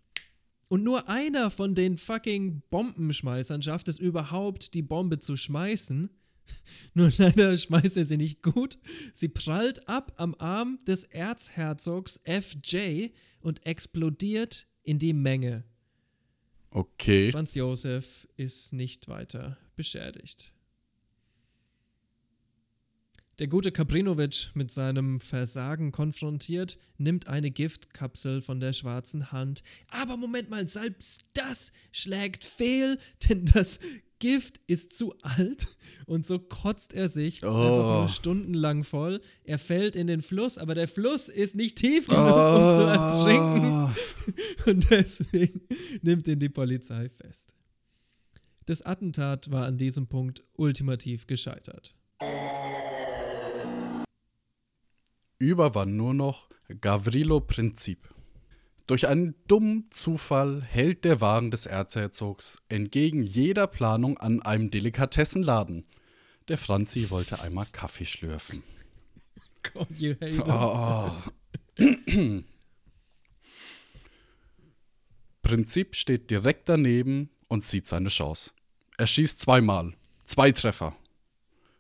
Und nur einer von den fucking Bombenschmeißern schafft es überhaupt, die Bombe zu schmeißen. Nur leider schmeißt er sie nicht gut. Sie prallt ab am Arm des Erzherzogs FJ und explodiert in die Menge. Okay. Franz Josef ist nicht weiter beschädigt. Der gute Kabrinovic mit seinem Versagen konfrontiert, nimmt eine Giftkapsel von der schwarzen Hand. Aber Moment mal, selbst das schlägt fehl, denn das Gift ist zu alt und so kotzt er sich Oh. einfach nur stundenlang voll. Er fällt in den Fluss, aber der Fluss ist nicht tief genug, um zu ertrinken. Und deswegen nimmt ihn die Polizei fest. Das Attentat war an diesem Punkt ultimativ gescheitert. Über war nur noch Gavrilo Prinzip. Durch einen dummen Zufall hält der Wagen des Erzherzogs entgegen jeder Planung an einem Delikatessenladen. Der Franzi wollte einmal Kaffee schlürfen. God, you. Oh. Prinzip steht direkt daneben und sieht seine Chance. Er schießt zweimal. Zwei Treffer.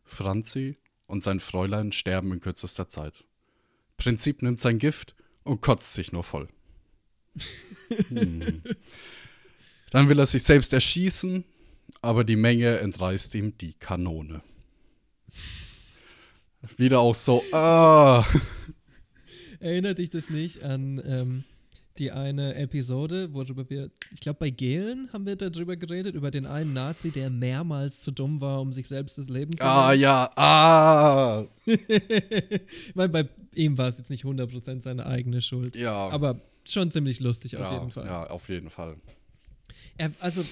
Franzi und sein Fräulein sterben in kürzester Zeit. Prinzip nimmt sein Gift und kotzt sich nur voll. Hm. Dann will er sich selbst erschießen, aber die Menge entreißt ihm die Kanone. Wieder auch so, ah. Erinnert dich das nicht an ähm, die eine Episode, worüber wir, ich glaube, bei Gehlen haben wir darüber geredet, über den einen Nazi, der mehrmals zu dumm war, um sich selbst das Leben zu Ah, nehmen. ja, ah. Weil bei ihm war es jetzt nicht 100% seine eigene Schuld. Ja. Aber schon ziemlich lustig auf ja, jeden Fall. Ja, auf jeden Fall. Er, also,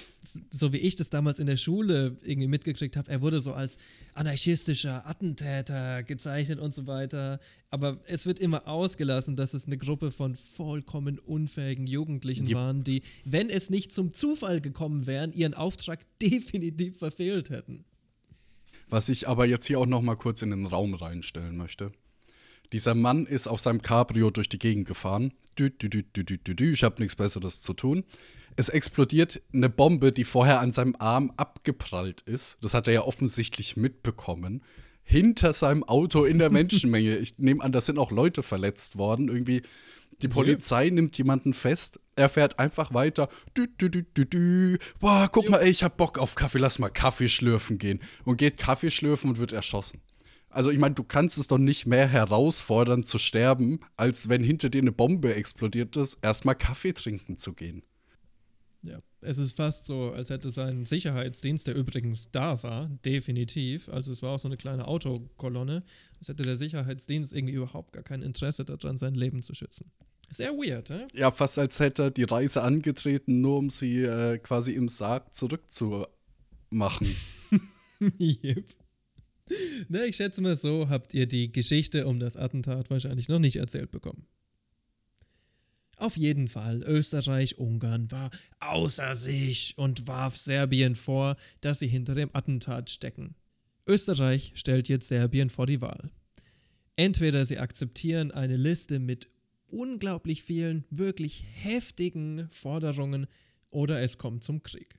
so wie ich das damals in der Schule irgendwie mitgekriegt habe, er wurde so als anarchistischer Attentäter gezeichnet und so weiter. Aber es wird immer ausgelassen, dass es eine Gruppe von vollkommen unfähigen Jugendlichen Yep. waren, die, wenn es nicht zum Zufall gekommen wären, ihren Auftrag definitiv verfehlt hätten. Was ich aber jetzt hier auch noch mal kurz in den Raum reinstellen möchte. Dieser Mann ist auf seinem Cabrio durch die Gegend gefahren. Dü, dü, dü. Ich habe nichts Besseres zu tun. Es explodiert eine Bombe, die vorher an seinem Arm abgeprallt ist. Das hat er ja offensichtlich mitbekommen. Hinter seinem Auto in der Menschenmenge. Ich nehme an, da sind auch Leute verletzt worden. Irgendwie die Polizei nimmt jemanden fest. Er fährt einfach weiter. Dü, dü, dü, dü, dü. Boah, guck mal, ey, ich hab Bock auf Kaffee. Lass mal Kaffee schlürfen gehen. Und geht Kaffee schlürfen und wird erschossen. Also ich meine, du kannst es doch nicht mehr herausfordern zu sterben, als wenn hinter dir eine Bombe explodiert ist, erstmal Kaffee trinken zu gehen. Ja, es ist fast so, als hätte sein Sicherheitsdienst, der übrigens da war, definitiv, also es war auch so eine kleine Autokolonne, als hätte der Sicherheitsdienst irgendwie überhaupt gar kein Interesse daran, sein Leben zu schützen. Sehr weird, hä? Ja, fast als hätte er die Reise angetreten, nur um sie äh, quasi im Sarg zurückzumachen. yep. Na, ich schätze mal so, habt ihr die Geschichte um das Attentat wahrscheinlich noch nicht erzählt bekommen. Auf jeden Fall, Österreich-Ungarn war außer sich und warf Serbien vor, dass sie hinter dem Attentat stecken. Österreich stellt jetzt Serbien vor die Wahl. Entweder sie akzeptieren eine Liste mit unglaublich vielen, wirklich heftigen Forderungen oder es kommt zum Krieg.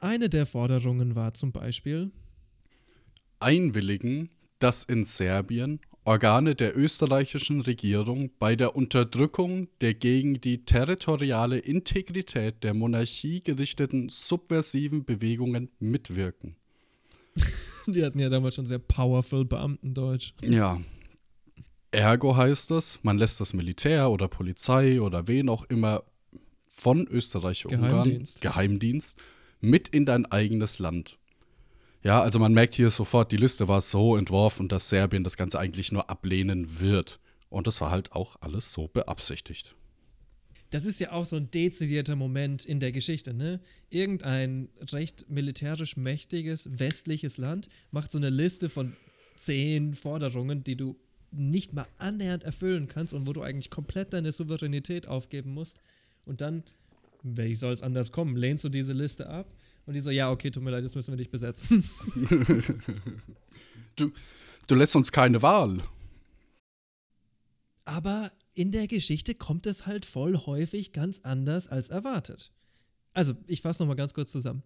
Eine der Forderungen war zum Beispiel, Einwilligen, dass in Serbien Organe der österreichischen Regierung bei der Unterdrückung der gegen die territoriale Integrität der Monarchie gerichteten subversiven Bewegungen mitwirken. die hatten ja damals schon sehr powerful Beamtendeutsch. Ja. Ergo heißt das, man lässt das Militär oder Polizei oder wen auch immer von Österreich-Ungarn, Geheimdienst. Geheimdienst, mit in dein eigenes Land. Ja, also man merkt hier sofort, die Liste war so entworfen, dass Serbien das Ganze eigentlich nur ablehnen wird. Und das war halt auch alles so beabsichtigt. Das ist ja auch so ein dezidierter Moment in der Geschichte, ne? Irgendein recht militärisch mächtiges westliches Land macht so eine Liste von zehn Forderungen, die du nicht mal annähernd erfüllen kannst und wo du eigentlich komplett deine Souveränität aufgeben musst. Und dann, wie soll es anders kommen, lehnst du diese Liste ab und die so, ja, okay, tut mir leid, jetzt müssen wir dich besetzen. Du, du lässt uns keine Wahl. Aber in der Geschichte kommt es halt voll häufig ganz anders als erwartet. Also, ich fasse nochmal ganz kurz zusammen.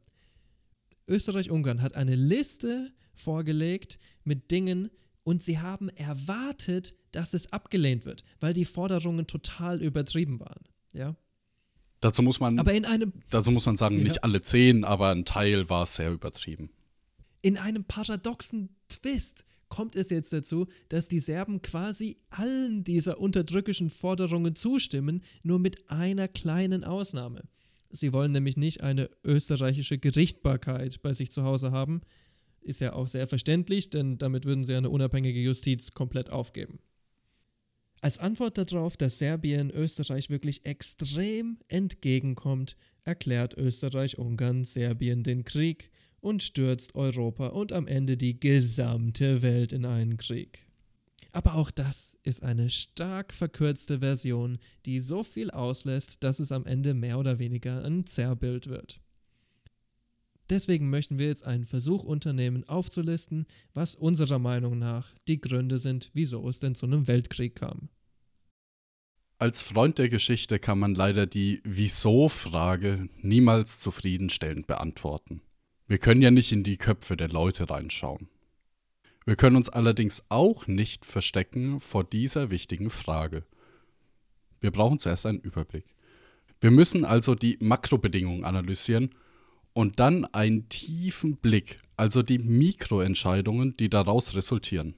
Österreich-Ungarn hat eine Liste vorgelegt mit Dingen und sie haben erwartet, dass es abgelehnt wird, weil die Forderungen total übertrieben waren. Ja. Dazu muss man, Aber in einem, dazu muss man sagen, Ja. nicht alle zehn, aber ein Teil war sehr übertrieben. in einem paradoxen Twist kommt es jetzt dazu, dass die Serben quasi allen dieser unterdrückischen Forderungen zustimmen, nur mit einer kleinen Ausnahme. Sie wollen nämlich nicht eine österreichische Gerichtbarkeit bei sich zu Hause haben. Ist ja auch sehr verständlich, denn damit würden sie eine unabhängige Justiz komplett aufgeben. Als Antwort darauf, dass Serbien Österreich wirklich extrem entgegenkommt, erklärt Österreich-Ungarn Serbien den Krieg und stürzt Europa und am Ende die gesamte Welt in einen Krieg. Aber auch das ist eine stark verkürzte Version, die so viel auslässt, dass es am Ende mehr oder weniger ein Zerrbild wird. Deswegen möchten wir jetzt einen Versuch unternehmen, aufzulisten, was unserer Meinung nach die Gründe sind, wieso es denn zu einem Weltkrieg kam. Als Freund der Geschichte kann man leider die Wieso-Frage niemals zufriedenstellend beantworten. Wir können ja nicht in die Köpfe der Leute reinschauen. Wir können uns allerdings auch nicht verstecken vor dieser wichtigen Frage. Wir brauchen zuerst einen Überblick. Wir müssen also die Makrobedingungen analysieren und dann einen tiefen Blick, also die Mikroentscheidungen, die daraus resultieren.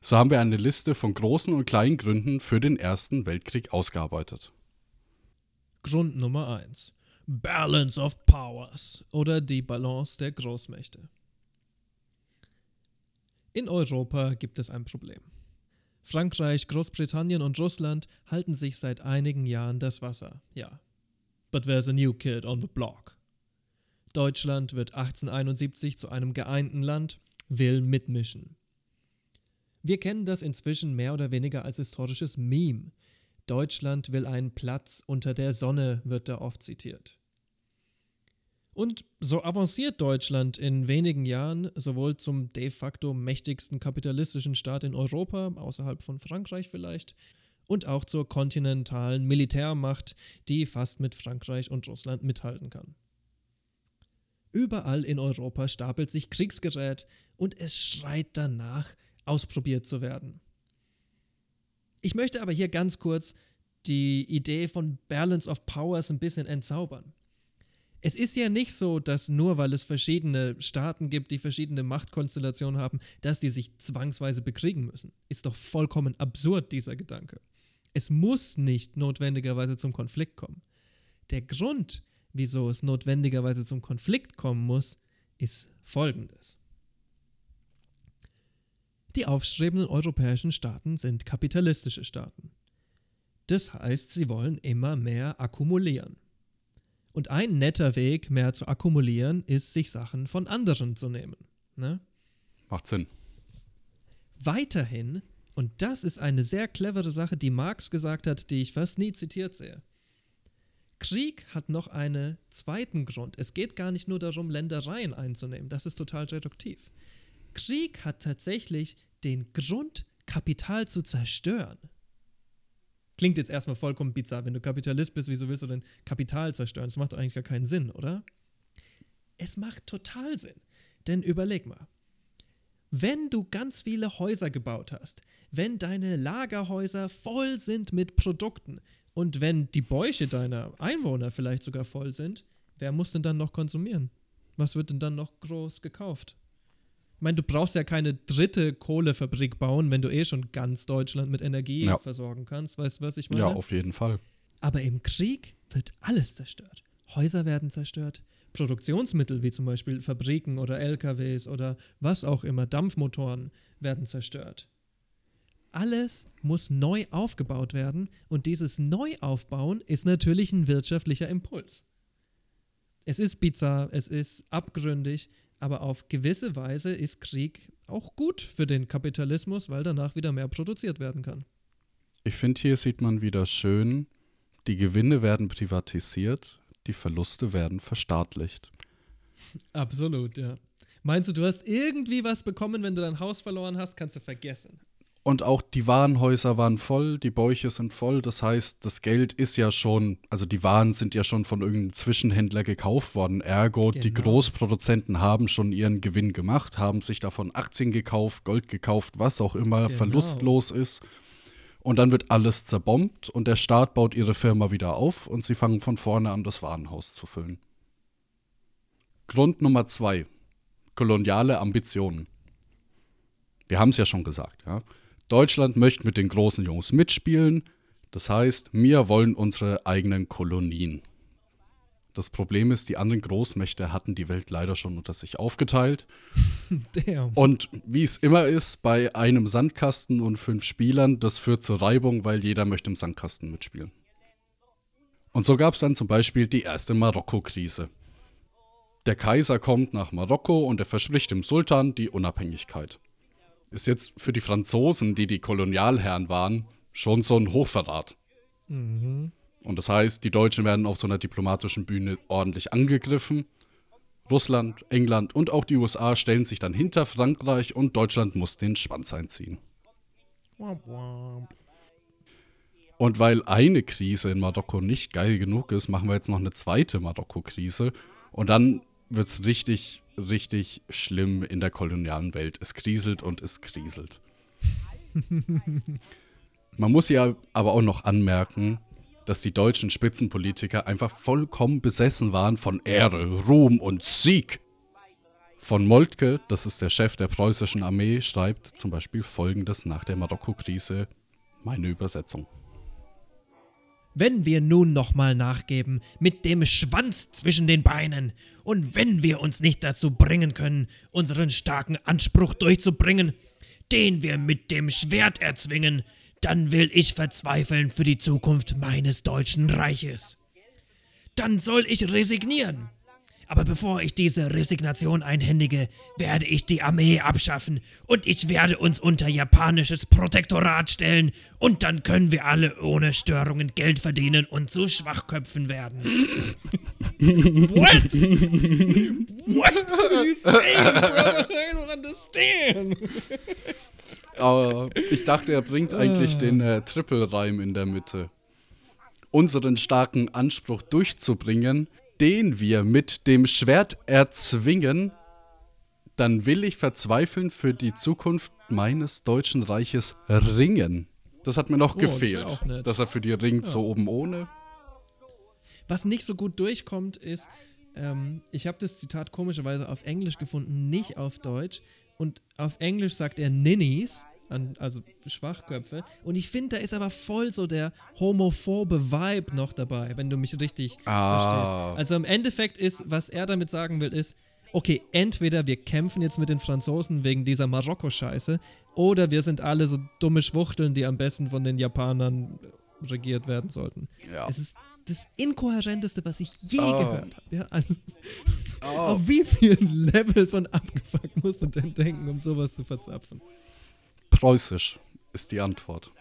So haben wir eine Liste von großen und kleinen Gründen für den Ersten Weltkrieg ausgearbeitet. Grund Nummer 1. Balance of Powers oder die Balance der Großmächte. In Europa gibt es ein Problem. Frankreich, Großbritannien und Russland halten sich seit einigen Jahren das Wasser, ja. But there's a new kid on the block. Deutschland wird 1871 zu einem geeinten Land, will mitmischen. Wir kennen das inzwischen mehr oder weniger als historisches Meme. Deutschland will einen Platz unter der Sonne, wird da oft zitiert. Und so avanciert Deutschland in wenigen Jahren sowohl zum de facto mächtigsten kapitalistischen Staat in Europa, außerhalb von Frankreich vielleicht, und auch zur kontinentalen Militärmacht, die fast mit Frankreich und Russland mithalten kann. Überall in Europa stapelt sich Kriegsgerät und es schreit danach, ausprobiert zu werden. Ich möchte aber hier ganz kurz die Idee von Balance of Powers ein bisschen entzaubern. Es ist ja nicht so, dass nur weil es verschiedene Staaten gibt, die verschiedene Machtkonstellationen haben, dass die sich zwangsweise bekriegen müssen. Ist doch vollkommen absurd, dieser Gedanke. Es muss nicht notwendigerweise zum Konflikt kommen. Der Grund, wieso es notwendigerweise zum Konflikt kommen muss, ist folgendes. Die aufstrebenden europäischen Staaten sind kapitalistische Staaten. Das heißt, sie wollen immer mehr akkumulieren. Und ein netter Weg, mehr zu akkumulieren, ist, sich Sachen von anderen zu nehmen. Ne? Macht Sinn. Weiterhin, und das ist eine sehr clevere Sache, die Marx gesagt hat, die ich fast nie zitiert sehe. Krieg hat noch einen zweiten Grund. Es geht gar nicht nur darum, Ländereien einzunehmen. Das ist total reduktiv. Krieg hat tatsächlich den Grund, Kapital zu zerstören. Klingt jetzt erstmal vollkommen bizarr. Wenn du Kapitalist bist, wieso willst du denn Kapital zerstören? Das macht eigentlich gar keinen Sinn, oder? Es macht total Sinn. Denn überleg mal. Wenn du ganz viele Häuser gebaut hast, wenn deine Lagerhäuser voll sind mit Produkten und wenn die Bäuche deiner Einwohner vielleicht sogar voll sind, wer muss denn dann noch konsumieren? Was wird denn dann noch groß gekauft? Ich meine, du brauchst ja keine dritte Kohlefabrik bauen, wenn du eh schon ganz Deutschland mit Energie Ja. versorgen kannst. Weißt du, was ich meine? Ja, auf jeden Fall. Aber im Krieg wird alles zerstört. Häuser werden zerstört. Produktionsmittel wie zum Beispiel Fabriken oder LKWs oder was auch immer, Dampfmotoren werden zerstört. Alles muss neu aufgebaut werden und dieses Neuaufbauen ist natürlich ein wirtschaftlicher Impuls. Es ist bizarr, es ist abgründig, aber auf gewisse Weise ist Krieg auch gut für den Kapitalismus, weil danach wieder mehr produziert werden kann. Ich finde, hier sieht man wieder schön, die Gewinne werden privatisiert, die Verluste werden verstaatlicht. Absolut, ja. Meinst du, du hast irgendwie was bekommen, wenn du dein Haus verloren hast, kannst du vergessen. Und auch die Warenhäuser waren voll, die Bäuche sind voll. Das heißt, das Geld ist ja schon, also die Waren sind ja schon von irgendeinem Zwischenhändler gekauft worden. Ergo, die Genau. Großproduzenten haben schon ihren Gewinn gemacht, haben sich davon Aktien gekauft, Gold gekauft, was auch immer Genau. verlustlos ist. Und dann wird alles zerbombt und der Staat baut ihre Firma wieder auf und sie fangen von vorne an, das Warenhaus zu füllen. Grund Nummer zwei: koloniale Ambitionen. Wir haben es ja schon gesagt, ja. Deutschland möchte mit den großen Jungs mitspielen. Das heißt, wir wollen unsere eigenen Kolonien. Das Problem ist, die anderen Großmächte hatten die Welt leider schon unter sich aufgeteilt. Damn. Und wie es immer ist, bei einem Sandkasten und fünf Spielern, das führt zur Reibung, weil jeder möchte im Sandkasten mitspielen. Und so gab es dann zum Beispiel die erste Marokko-Krise. Der Kaiser kommt nach Marokko und er verspricht dem Sultan die Unabhängigkeit. Ist jetzt für die Franzosen, die die Kolonialherren waren, schon so ein Hochverrat. Mhm. Und das heißt, die Deutschen werden auf so einer diplomatischen Bühne ordentlich angegriffen. Russland, England und auch die USA stellen sich dann hinter Frankreich und Deutschland muss den Schwanz einziehen. Und weil eine Krise in Marokko nicht geil genug ist, machen wir jetzt noch eine zweite Marokko-Krise. Und dann wird es richtig, richtig schlimm in der kolonialen Welt. Es kriselt und es kriselt. Man muss ja aber auch noch anmerken, dass die deutschen Spitzenpolitiker einfach vollkommen besessen waren von Ehre, Ruhm und Sieg. Von Moltke, das ist der Chef der preußischen Armee, schreibt zum Beispiel folgendes nach der Marokko-Krise, meine Übersetzung. Wenn wir nun nochmal nachgeben, mit dem Schwanz zwischen den Beinen, und wenn wir uns nicht dazu bringen können, unseren starken Anspruch durchzubringen, den wir mit dem Schwert erzwingen, dann will ich verzweifeln für die Zukunft meines deutschen Reiches. Dann soll ich resignieren. Aber bevor ich diese Resignation einhändige, werde ich die Armee abschaffen und ich werde uns unter japanisches Protektorat stellen und dann können wir alle ohne Störungen Geld verdienen und zu Schwachköpfen werden. What? What are you saying, brother? I don't understand. Aber ich dachte, er bringt eigentlich den äh, Triple-Reim in der Mitte. Unseren starken Anspruch durchzubringen, den wir mit dem Schwert erzwingen, dann will ich verzweifeln für die Zukunft meines Deutschen Reiches ringen. Das hat mir noch Oh, das gefehlt, nett. dass er für die ringt, Ja. so oben ohne. Was nicht so gut durchkommt, ist, ähm, ich habe das Zitat komischerweise auf Englisch gefunden, nicht auf Deutsch. Und auf Englisch sagt er Ninnies, an, also Schwachköpfe. Und ich finde, da ist aber voll so der homophobe Vibe noch dabei, wenn du mich richtig Ah. verstehst. Also im Endeffekt ist, was er damit sagen will, ist, okay, entweder wir kämpfen jetzt mit den Franzosen wegen dieser Marokko-Scheiße, oder wir sind alle so dumme Schwuchteln, die am besten von den Japanern regiert werden sollten. Ja. Es ist das Inkohärenteste, was ich je Oh. gehört habe. Ja, also, Oh. Auf wie vielen Level von abgefuckt musst du denn denken, um sowas zu verzapfen? Preußisch ist die Antwort.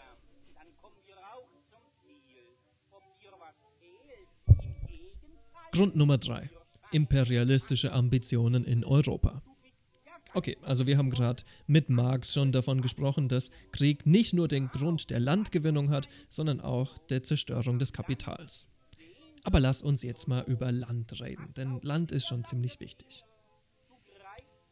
Grund Nummer drei. Imperialistische Ambitionen in Europa. Okay, also wir haben gerade mit Marx schon davon gesprochen, dass Krieg nicht nur den Grund der Landgewinnung hat, sondern auch der Zerstörung des Kapitals. Aber lass uns jetzt mal über Land reden, denn Land ist schon ziemlich wichtig.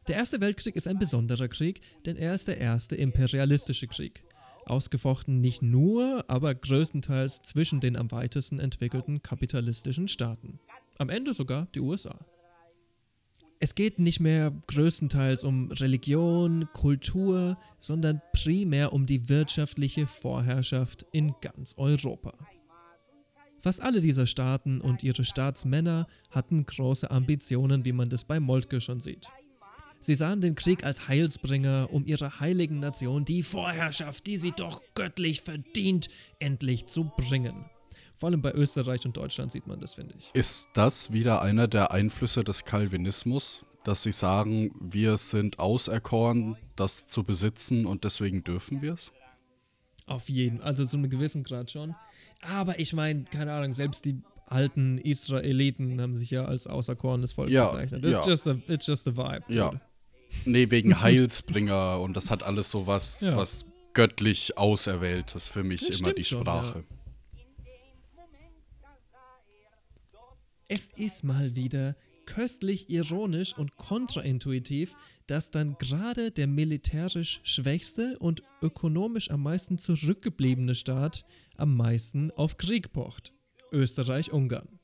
Der Erste Weltkrieg ist ein besonderer Krieg, denn er ist der erste imperialistische Krieg. Ausgefochten nicht nur, aber größtenteils zwischen den am weitesten entwickelten kapitalistischen Staaten. Am Ende sogar die USA. Es geht nicht mehr größtenteils um Religion, Kultur, sondern primär um die wirtschaftliche Vorherrschaft in ganz Europa. Fast alle dieser Staaten und ihre Staatsmänner hatten große Ambitionen, wie man das bei Moltke schon sieht. Sie sahen den Krieg als Heilsbringer, um ihrer heiligen Nation die Vorherrschaft, die sie doch göttlich verdient, endlich zu bringen. Vor allem bei Österreich und Deutschland sieht man das, finde ich. Ist das wieder einer der Einflüsse des Calvinismus, dass sie sagen, wir sind auserkoren, das zu besitzen und deswegen dürfen wir es? Auf jeden, also zu einem gewissen Grad schon. Aber ich meine, keine Ahnung, selbst die alten Israeliten haben sich ja als auserkorenes Volk Ja, bezeichnet. It's, ja. just a, it's just a vibe. Ja. dude. Nee, wegen Heilsbringer und das hat alles so was, Ja. was göttlich Auserwähltes für mich Das immer die schon, Sprache. Es ist mal wieder köstlich ironisch und kontraintuitiv, dass dann gerade der militärisch schwächste und ökonomisch am meisten zurückgebliebene Staat am meisten auf Krieg pocht. Österreich-Ungarn.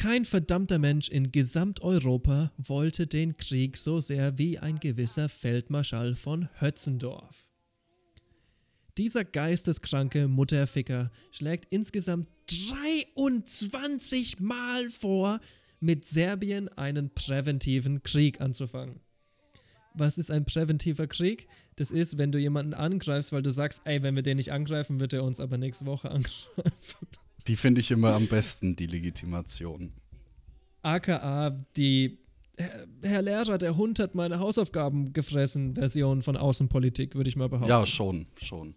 Kein verdammter Mensch in Gesamteuropa wollte den Krieg so sehr wie ein gewisser Feldmarschall von Hötzendorf. Dieser geisteskranke Mutterficker schlägt insgesamt 23 Mal vor, mit Serbien einen präventiven Krieg anzufangen. Was ist ein präventiver Krieg? Das ist, wenn du jemanden angreifst, weil du sagst, ey, wenn wir den nicht angreifen, wird er uns aber nächste Woche angreifen. Die finde ich immer am besten, die Legitimation. AKA die Herr- Lehrer, der Hund hat meine Hausaufgaben gefressen Version von Außenpolitik, würde ich mal behaupten. Ja, schon, schon.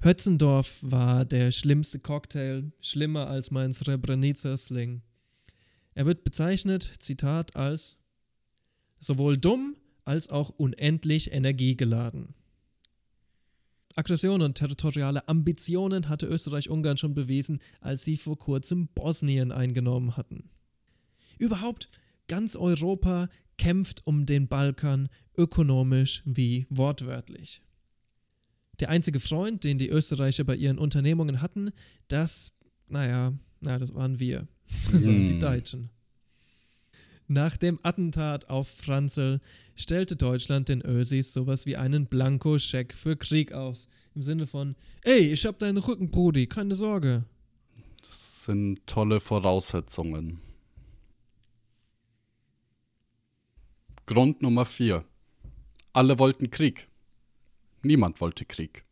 Hötzendorf war der schlimmste Cocktail, schlimmer als mein Srebrenica-Sling. Er wird bezeichnet, Zitat, als sowohl dumm als auch unendlich energiegeladen. Aggression und territoriale Ambitionen hatte Österreich-Ungarn schon bewiesen, als sie vor kurzem Bosnien eingenommen hatten. Überhaupt, ganz Europa kämpft um den Balkan, ökonomisch wie wortwörtlich. Der einzige Freund, den die Österreicher bei ihren Unternehmungen hatten, das, naja, na, das waren wir. Also die Hm. Deutschen. Nach dem Attentat auf Franzl stellte Deutschland den Ösis sowas wie einen Blankoscheck für Krieg aus. Im Sinne von, ey, ich hab deinen Rücken, Brudi, keine Sorge. Das sind tolle Voraussetzungen. Grund Nummer 4. Alle wollten Krieg. Niemand wollte Krieg.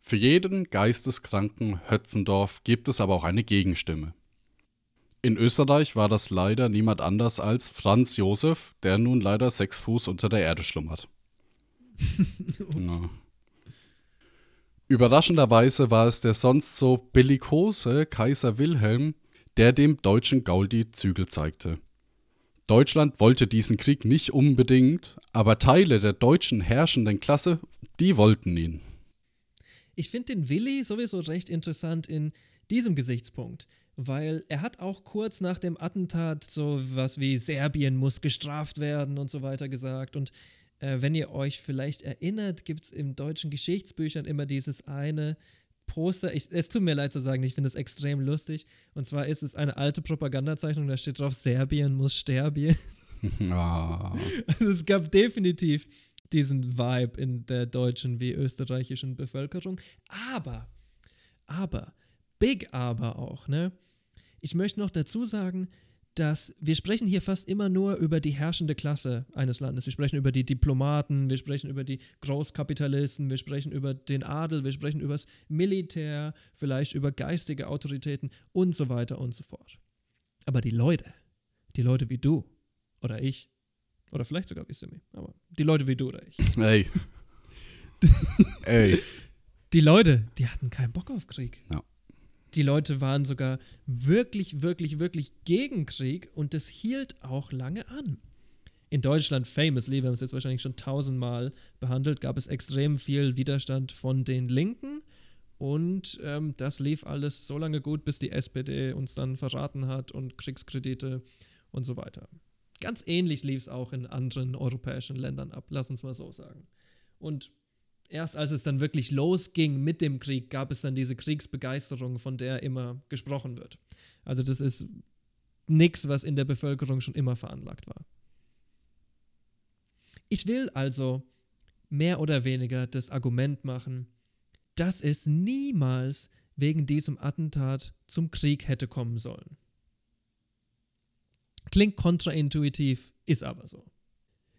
Für jeden geisteskranken Hötzendorf gibt es aber auch eine Gegenstimme. In Österreich war das leider niemand anders als Franz Josef, der nun leider sechs Fuß unter der Erde schlummert. Ja. Überraschenderweise war es der sonst so bellikose Kaiser Wilhelm, der dem deutschen Gaudi Zügel zeigte. Deutschland wollte diesen Krieg nicht unbedingt, aber Teile der deutschen herrschenden Klasse, die wollten ihn. Ich finde den Willi sowieso recht interessant in diesem Gesichtspunkt, weil er hat auch kurz nach dem Attentat so was wie Serbien muss gestraft werden und so weiter gesagt. Und äh, wenn ihr euch vielleicht erinnert, gibt es im deutschen Geschichtsbüchern immer dieses eine Poster. Ich, es tut mir leid zu sagen, ich finde es extrem lustig. Und zwar ist es eine alte Propagandazeichnung, da steht drauf, Serbien muss sterben. Ah. Also es gab definitiv diesen Vibe in der deutschen wie österreichischen Bevölkerung. Aber, aber, big aber auch, ne? Ich möchte noch dazu sagen, dass wir sprechen hier fast immer nur über die herrschende Klasse eines Landes. Wir sprechen über die Diplomaten, wir sprechen über die Großkapitalisten, wir sprechen über den Adel, wir sprechen über das Militär, vielleicht über geistige Autoritäten und so weiter und so fort. Aber die Leute, die Leute wie du oder ich, oder vielleicht sogar wie Simi, aber die Leute wie du oder ich, Ey. Ey. die Leute, die hatten keinen Bock auf Krieg. Ja. Die Leute waren sogar wirklich, wirklich, wirklich gegen Krieg und das hielt auch lange an. In Deutschland famously, wir haben es jetzt wahrscheinlich schon tausendmal behandelt, gab es extrem viel Widerstand von den Linken und ähm, das lief alles so lange gut, bis die SPD uns dann verraten hat und Kriegskredite und so weiter. Ganz ähnlich lief es auch in anderen europäischen Ländern ab, lass uns mal so sagen. Und erst als es dann wirklich losging mit dem Krieg, gab es dann diese Kriegsbegeisterung, von der immer gesprochen wird. Also das ist nichts, was in der Bevölkerung schon immer veranlagt war. Ich will also mehr oder weniger das Argument machen, dass es niemals wegen diesem Attentat zum Krieg hätte kommen sollen. Klingt kontraintuitiv, ist aber so.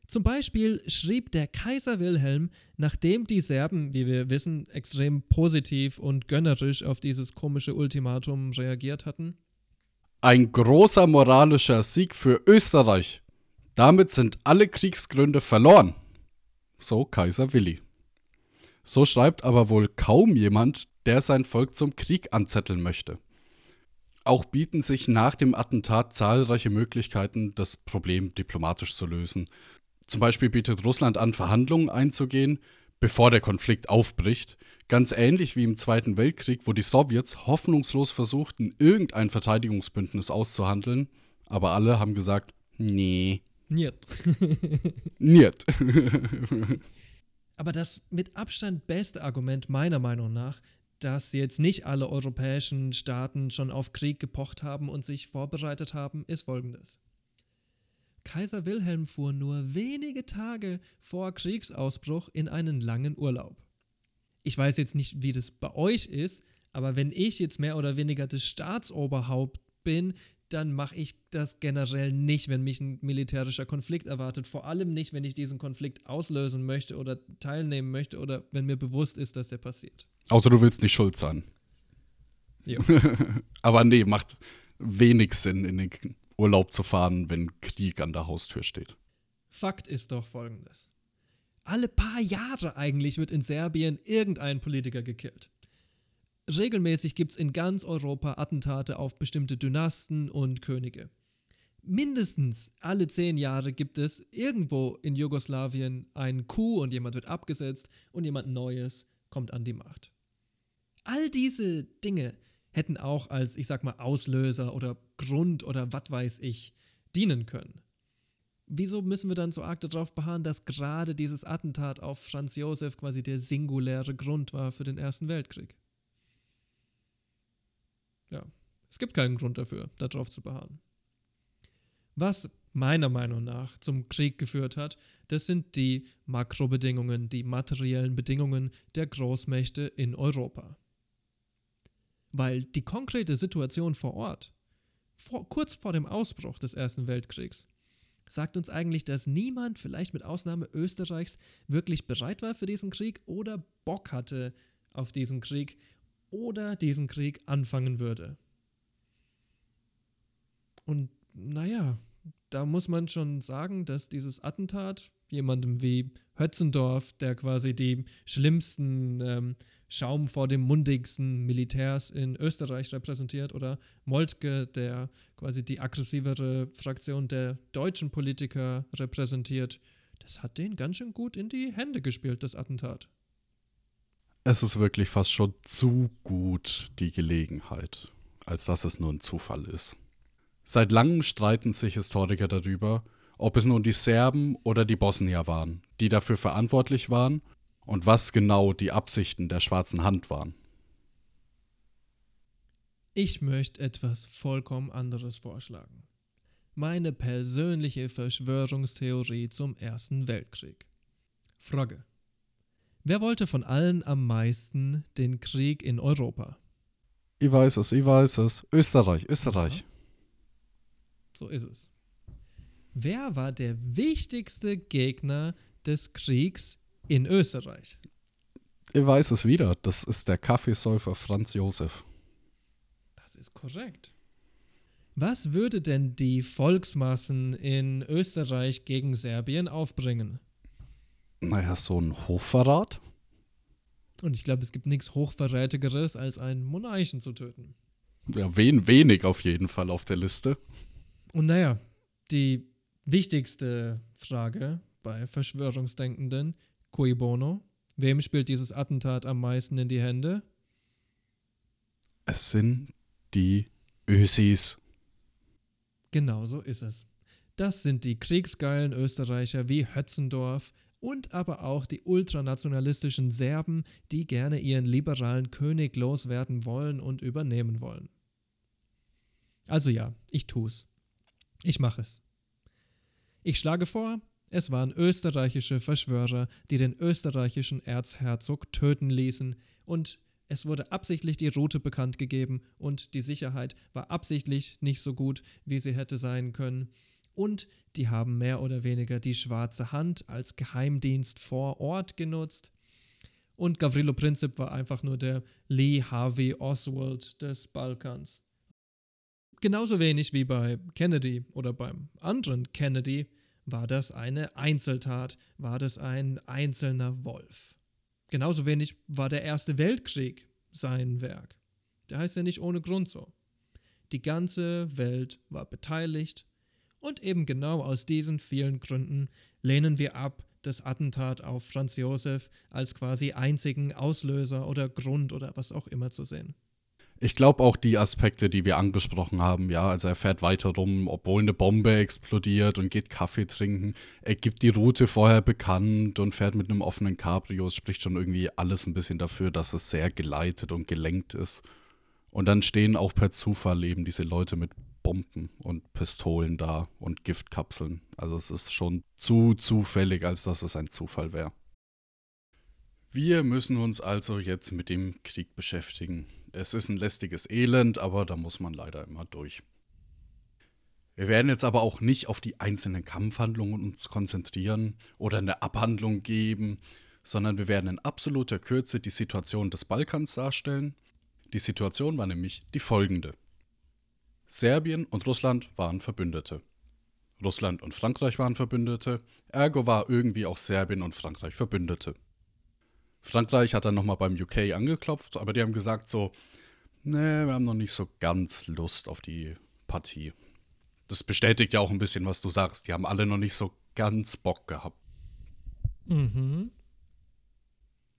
Zum Beispiel schrieb der Kaiser Wilhelm, nachdem die Serben, wie wir wissen, extrem positiv und gönnerisch auf dieses komische Ultimatum reagiert hatten, Ein großer moralischer Sieg für Österreich. Damit sind alle Kriegsgründe verloren. So Kaiser Willi. So schreibt aber wohl kaum jemand, der sein Volk zum Krieg anzetteln möchte. Auch bieten sich nach dem Attentat zahlreiche Möglichkeiten, das Problem diplomatisch zu lösen. Zum Beispiel bietet Russland an, Verhandlungen einzugehen, bevor der Konflikt aufbricht, ganz ähnlich wie im Zweiten Weltkrieg, wo die Sowjets hoffnungslos versuchten, irgendein Verteidigungsbündnis auszuhandeln, aber alle haben gesagt, nee, Niet. niet. Aber das mit Abstand beste Argument meiner Meinung nach, dass jetzt nicht alle europäischen Staaten schon auf Krieg gepocht haben und sich vorbereitet haben, ist folgendes. Kaiser Wilhelm fuhr nur wenige Tage vor Kriegsausbruch in einen langen Urlaub. Ich weiß jetzt nicht, wie das bei euch ist, aber wenn ich jetzt mehr oder weniger das Staatsoberhaupt bin, dann mache ich das generell nicht, wenn mich ein militärischer Konflikt erwartet. Vor allem nicht, wenn ich diesen Konflikt auslösen möchte oder teilnehmen möchte oder wenn mir bewusst ist, dass der passiert. Außer du willst nicht schuld sein. Jo. aber nee, macht wenig Sinn, in den Urlaub zu fahren, wenn Krieg an der Haustür steht. Fakt ist doch folgendes. Alle paar Jahre eigentlich wird in Serbien irgendein Politiker gekillt. Regelmäßig gibt es in ganz Europa Attentate auf bestimmte Dynasten und Könige. Mindestens alle zehn Jahre gibt es irgendwo in Jugoslawien einen Coup und jemand wird abgesetzt und jemand Neues kommt an die Macht. All diese Dinge hätten auch als, ich sag mal, Auslöser oder Grund oder was weiß ich dienen können. Wieso müssen wir dann so arg darauf beharren, dass gerade dieses Attentat auf Franz Josef quasi der singuläre Grund war für den Ersten Weltkrieg? Ja, es gibt keinen Grund dafür, darauf zu beharren. Was meiner Meinung nach zum Krieg geführt hat, das sind die Makrobedingungen, die materiellen Bedingungen der Großmächte in Europa. Weil die konkrete Situation vor Ort, vor, kurz vor dem Ausbruch des Ersten Weltkriegs, sagt uns eigentlich, dass niemand, vielleicht mit Ausnahme Österreichs, wirklich bereit war für diesen Krieg oder Bock hatte auf diesen Krieg oder diesen Krieg anfangen würde. Und naja, da muss man schon sagen, dass dieses Attentat jemandem wie Hötzendorf, der quasi die schlimmsten ähm, Schaum vor dem mundigsten Militärs in Österreich repräsentiert, oder Moltke, der quasi die aggressivere Fraktion der deutschen Politiker repräsentiert, das hat den ganz schön gut in die Hände gespielt, das Attentat es ist wirklich fast schon zu gut die Gelegenheit, als dass es nur ein Zufall ist. Seit langem streiten sich Historiker darüber, ob es nun die Serben oder die Bosnier waren, die dafür verantwortlich waren und was genau die Absichten der schwarzen Hand waren. Ich möchte etwas vollkommen anderes vorschlagen. Meine persönliche Verschwörungstheorie zum Ersten Weltkrieg. Frage. Wer wollte von allen am meisten den Krieg in Europa? Ich weiß es, ich weiß es. Österreich, Österreich. So ist es. Wer war der wichtigste Gegner des Kriegs in Österreich? Ich weiß es wieder. Das ist der Kaffeesäufer Franz Josef. Das ist korrekt. Was würde denn die Volksmassen in Österreich gegen Serbien aufbringen? Naja, so ein Hochverrat. Und ich glaube, es gibt nichts Hochverrätigeres, als einen Monarchen zu töten. Ja, wen, wenig auf jeden Fall auf der Liste. Und naja, die wichtigste Frage bei Verschwörungsdenkenden, cui bono? Wem spielt dieses Attentat am meisten in die Hände? Es sind die Ösis. Genau so ist es. Das sind die kriegsgeilen Österreicher wie Hötzendorf, und aber auch die ultranationalistischen Serben, die gerne ihren liberalen König loswerden wollen und übernehmen wollen. Also ja, ich tu's. Ich mache es. Ich schlage vor, es waren österreichische Verschwörer, die den österreichischen Erzherzog töten ließen, und es wurde absichtlich die Route bekannt gegeben, und die Sicherheit war absichtlich nicht so gut, wie sie hätte sein können, und die haben mehr oder weniger die schwarze Hand als Geheimdienst vor Ort genutzt. Und Gavrilo Princip war einfach nur der Lee Harvey Oswald des Balkans. Genauso wenig wie bei Kennedy oder beim anderen Kennedy war das eine Einzeltat, war das ein einzelner Wolf. Genauso wenig war der Erste Weltkrieg sein Werk. Der heißt ja nicht ohne Grund so. Die ganze Welt war beteiligt und eben genau aus diesen vielen Gründen lehnen wir ab, das Attentat auf Franz Josef als quasi einzigen Auslöser oder Grund oder was auch immer zu sehen. Ich glaube auch die Aspekte, die wir angesprochen haben, ja, also er fährt weiter rum, obwohl eine Bombe explodiert und geht Kaffee trinken. Er gibt die Route vorher bekannt und fährt mit einem offenen Cabrio. Es spricht schon irgendwie alles ein bisschen dafür, dass es sehr geleitet und gelenkt ist. Und dann stehen auch per Zufall eben diese Leute mit Bomben und Pistolen da und Giftkapseln. Also es ist schon zu zufällig, als dass es ein Zufall wäre. Wir müssen uns also jetzt mit dem Krieg beschäftigen. Es ist ein lästiges Elend, aber da muss man leider immer durch. Wir werden jetzt aber auch nicht auf die einzelnen Kampfhandlungen uns konzentrieren oder eine Abhandlung geben, sondern wir werden in absoluter Kürze die Situation des Balkans darstellen. Die Situation war nämlich die folgende. Serbien und Russland waren Verbündete. Russland und Frankreich waren Verbündete, ergo war irgendwie auch Serbien und Frankreich Verbündete. Frankreich hat dann nochmal beim UK angeklopft, aber die haben gesagt so, nee, wir haben noch nicht so ganz Lust auf die Partie. Das bestätigt ja auch ein bisschen, was du sagst. Die haben alle noch nicht so ganz Bock gehabt. Mhm.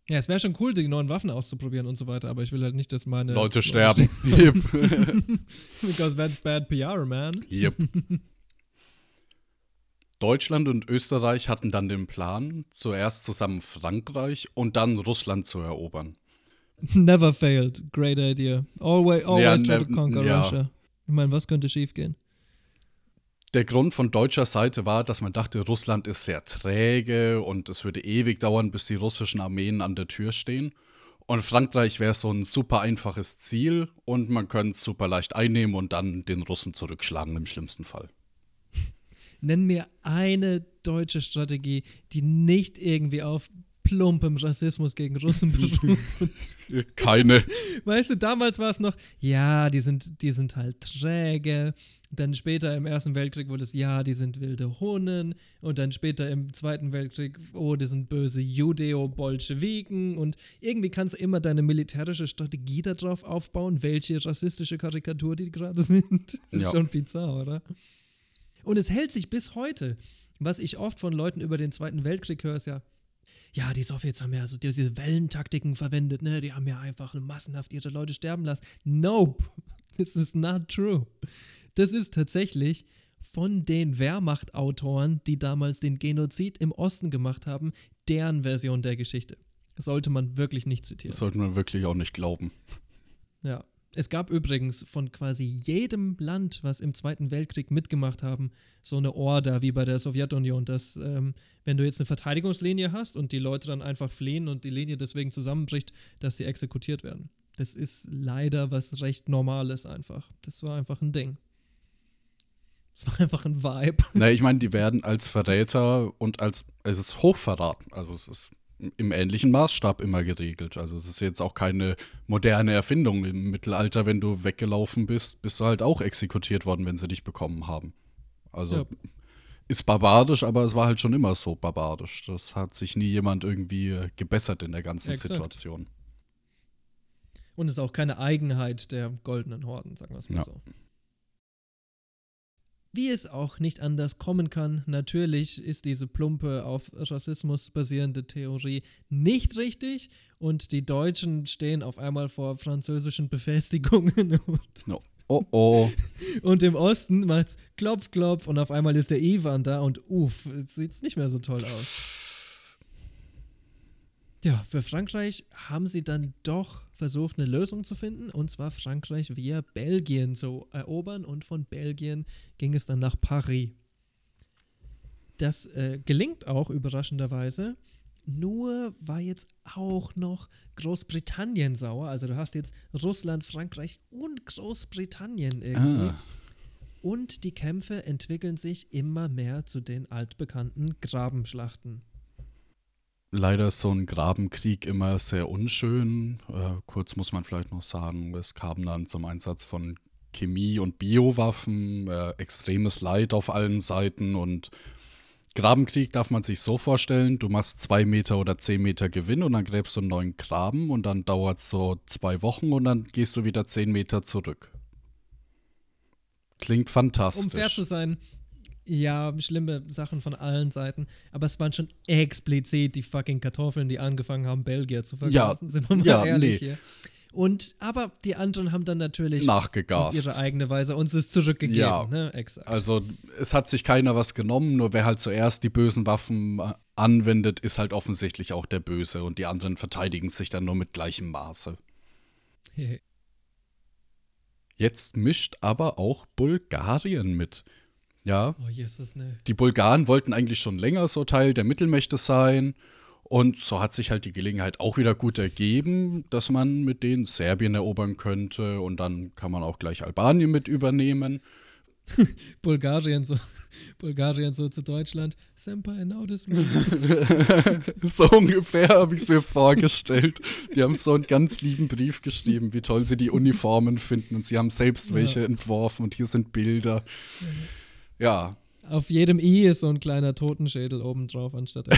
Ja, es wäre schon cool, die neuen Waffen auszuprobieren und so weiter, aber ich will halt nicht, dass meine Leute sterben. Yep. Because that's bad PR, man. Yep. Deutschland und Österreich hatten dann den Plan, zuerst zusammen Frankreich und dann Russland zu erobern. Never failed. Great idea. Always, always Ja, try to ne- conquer ja. Russia. Ich meine, was könnte schiefgehen? Der Grund von deutscher Seite war, dass man dachte, Russland ist sehr träge und es würde ewig dauern, bis die russischen Armeen an der Tür stehen. Und Frankreich wäre so ein super einfaches Ziel und man könnte es super leicht einnehmen und dann den Russen zurückschlagen im schlimmsten Fall. Nenn mir eine deutsche Strategie, die nicht irgendwie auf plumpem Rassismus gegen Russen beruht. Keine. Weißt du, damals war es noch, ja, die sind, die sind halt träge. Dann später im Ersten Weltkrieg wurde es, ja, die sind wilde Hunnen. Und dann später im Zweiten Weltkrieg, oh, die sind böse Judeo-Bolschewiken. Und irgendwie kannst du immer deine militärische Strategie darauf aufbauen, welche rassistische Karikatur die gerade sind. Das ist Ja. schon bizarr, oder? Und es hält sich bis heute. Was ich oft von Leuten über den Zweiten Weltkrieg höre, ist ja, ja, die Sowjets haben ja so diese Wellentaktiken verwendet, ne? Die haben ja einfach massenhaft ihre Leute sterben lassen. Nope, this is not true. Das ist tatsächlich von den Wehrmachtautoren, die damals den Genozid im Osten gemacht haben, deren Version der Geschichte. Das sollte man wirklich nicht zitieren. Das sollte man wirklich auch nicht glauben. Ja. Es gab übrigens von quasi jedem Land, was im Zweiten Weltkrieg mitgemacht haben, so eine Order wie bei der Sowjetunion, dass ähm, wenn du jetzt eine Verteidigungslinie hast und die Leute dann einfach fliehen und die Linie deswegen zusammenbricht, dass die exekutiert werden. Das ist leider was recht Normales einfach. Das war einfach ein Ding. Das war einfach ein Vibe. Na, ich meine, die werden als Verräter und als, es ist Hochverrat. Also es ist im ähnlichen Maßstab immer geregelt. Also es ist jetzt auch keine moderne Erfindung. Im Mittelalter, wenn du weggelaufen bist, bist du halt auch exekutiert worden, wenn sie dich bekommen haben. Also Ja. ist barbarisch, aber es war halt schon immer so barbarisch. Das hat sich nie jemand irgendwie gebessert in der ganzen Exakt. Situation. Und es ist auch keine Eigenheit der goldenen Horden, sagen wir es mal Ja. so. Wie es auch nicht anders kommen kann, natürlich ist diese plumpe auf Rassismus basierende Theorie nicht richtig und die Deutschen stehen auf einmal vor französischen Befestigungen und, No. Oh oh. und im Osten macht's klopf klopf und auf einmal ist der Ivan da und uff, jetzt sieht's nicht mehr so toll aus. Ja, für Frankreich haben sie dann doch versucht, eine Lösung zu finden, und zwar Frankreich via Belgien zu erobern, und von Belgien ging es dann nach Paris. Das äh, gelingt auch überraschenderweise. Nur war jetzt auch noch Großbritannien sauer. Also du hast jetzt Russland, Frankreich und Großbritannien irgendwie. Ah. Und die Kämpfe entwickeln sich immer mehr zu den altbekannten Grabenschlachten. Leider ist so ein Grabenkrieg immer sehr unschön. Äh, kurz muss man vielleicht noch sagen, es kam dann zum Einsatz von Chemie- und Biowaffen, äh, extremes Leid auf allen Seiten und Grabenkrieg darf man sich so vorstellen, du machst zwei Meter oder zehn Meter Gewinn und dann gräbst du einen neuen Graben und dann dauert es so zwei Wochen und dann gehst du wieder zehn Meter zurück. Klingt fantastisch. Um fair zu sein, ja, schlimme Sachen von allen Seiten, aber es waren schon explizit die fucking Kartoffeln, die angefangen haben, Belgier zu vergasen, Ja, sind wir mal ja, ehrlich nee. hier. Und, aber die anderen haben dann natürlich auf Nachgegast. ihre eigene Weise uns es zurückgegeben, Ja. ne? Exakt. Also es hat sich keiner was genommen, nur wer halt zuerst die bösen Waffen äh, anwendet, ist halt offensichtlich auch der Böse und die anderen verteidigen sich dann nur mit gleichem Maße. Jetzt mischt aber auch Bulgarien mit. Ja, oh, Jesus, ne. die Bulgaren wollten eigentlich schon länger so Teil der Mittelmächte sein. Und so hat sich halt die Gelegenheit auch wieder gut ergeben, dass man mit denen Serbien erobern könnte und dann kann man auch gleich Albanien mit übernehmen. Bulgarien so, Bulgarien so zu Deutschland. Senpai, notice me. so ungefähr habe ich es mir vorgestellt. Die haben so einen ganz lieben Brief geschrieben, wie toll sie die Uniformen finden und sie haben selbst Ja. welche entworfen und hier sind Bilder. Ja, Auf jedem I ist so ein kleiner Totenschädel obendrauf anstatt.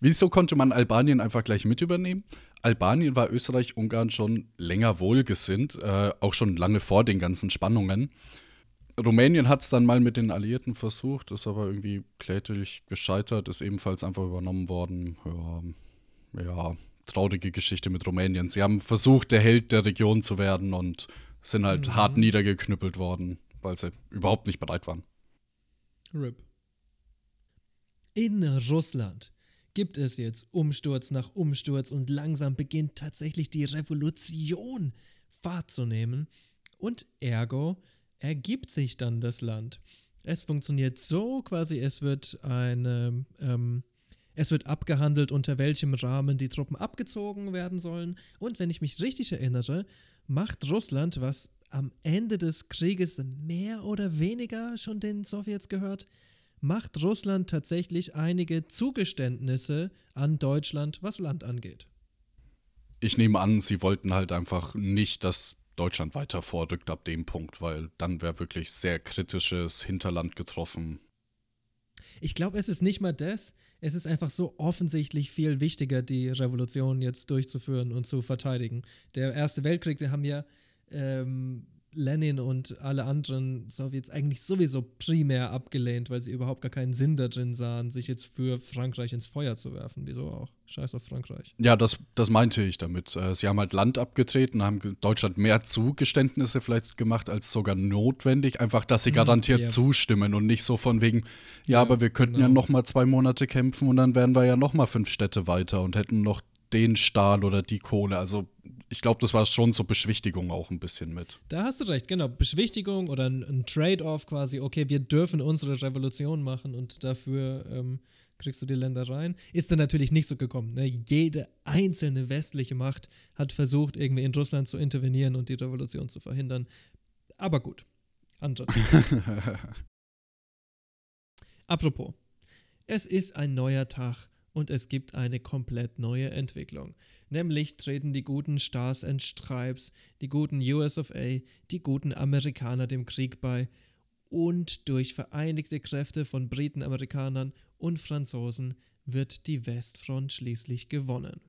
Wieso konnte man Albanien einfach gleich mit übernehmen? Albanien war Österreich-Ungarn schon länger wohlgesinnt, äh, auch schon lange vor den ganzen Spannungen. Rumänien hat es dann mal mit den Alliierten versucht, ist aber irgendwie kläglich gescheitert, ist ebenfalls einfach übernommen worden. Ja, ja, traurige Geschichte mit Rumänien. Sie haben versucht, der Held der Region zu werden und sind halt mhm. hart niedergeknüppelt worden, weil sie überhaupt nicht bereit waren. RIP. In Russland gibt es jetzt Umsturz nach Umsturz und langsam beginnt tatsächlich die Revolution Fahrt zu nehmen und ergo ergibt sich dann das Land. Es funktioniert so quasi, es wird eine, ähm, es wird abgehandelt, unter welchem Rahmen die Truppen abgezogen werden sollen. Und wenn ich mich richtig erinnere, macht Russland, was am Ende des Krieges mehr oder weniger schon den Sowjets gehört, macht Russland tatsächlich einige Zugeständnisse an Deutschland, was Land angeht. Ich nehme an, sie wollten halt einfach nicht, dass Deutschland weiter vorrückt ab dem Punkt, weil dann wäre wirklich sehr kritisches Hinterland getroffen. Ich glaube, es ist nicht mal das. Es ist einfach so offensichtlich viel wichtiger, die Revolution jetzt durchzuführen und zu verteidigen. Der Erste Weltkrieg, wir haben ja ähm, Lenin und alle anderen Sowjets eigentlich sowieso primär abgelehnt, weil sie überhaupt gar keinen Sinn darin sahen, sich jetzt für Frankreich ins Feuer zu werfen. Wieso auch? Scheiß auf Frankreich. Ja, das, das meinte ich damit. Äh, sie haben halt Land abgetreten, haben Deutschland mehr Zugeständnisse vielleicht gemacht als sogar notwendig. Einfach, dass sie hm, garantiert ja. zustimmen und nicht so von wegen, ja, ja aber wir könnten genau. ja noch mal zwei Monate kämpfen und dann wären wir ja noch mal fünf Städte weiter und hätten noch den Stahl oder die Kohle. Also ich glaube, das war schon so Beschwichtigung auch ein bisschen mit. Da hast du recht, genau. Beschwichtigung oder ein, ein Trade-off quasi. Okay, wir dürfen unsere Revolution machen und dafür ähm, kriegst du die Länder rein. Ist dann natürlich nicht so gekommen. Ne? Jede einzelne westliche Macht hat versucht, irgendwie in Russland zu intervenieren und die Revolution zu verhindern. Aber gut. Andere. Apropos. Es ist ein neuer Tag und es gibt eine komplett neue Entwicklung. Nämlich treten die guten Stars and Stripes, die guten US of A, die guten Amerikaner dem Krieg bei und durch vereinigte Kräfte von Briten, Amerikanern und Franzosen wird die Westfront schließlich gewonnen.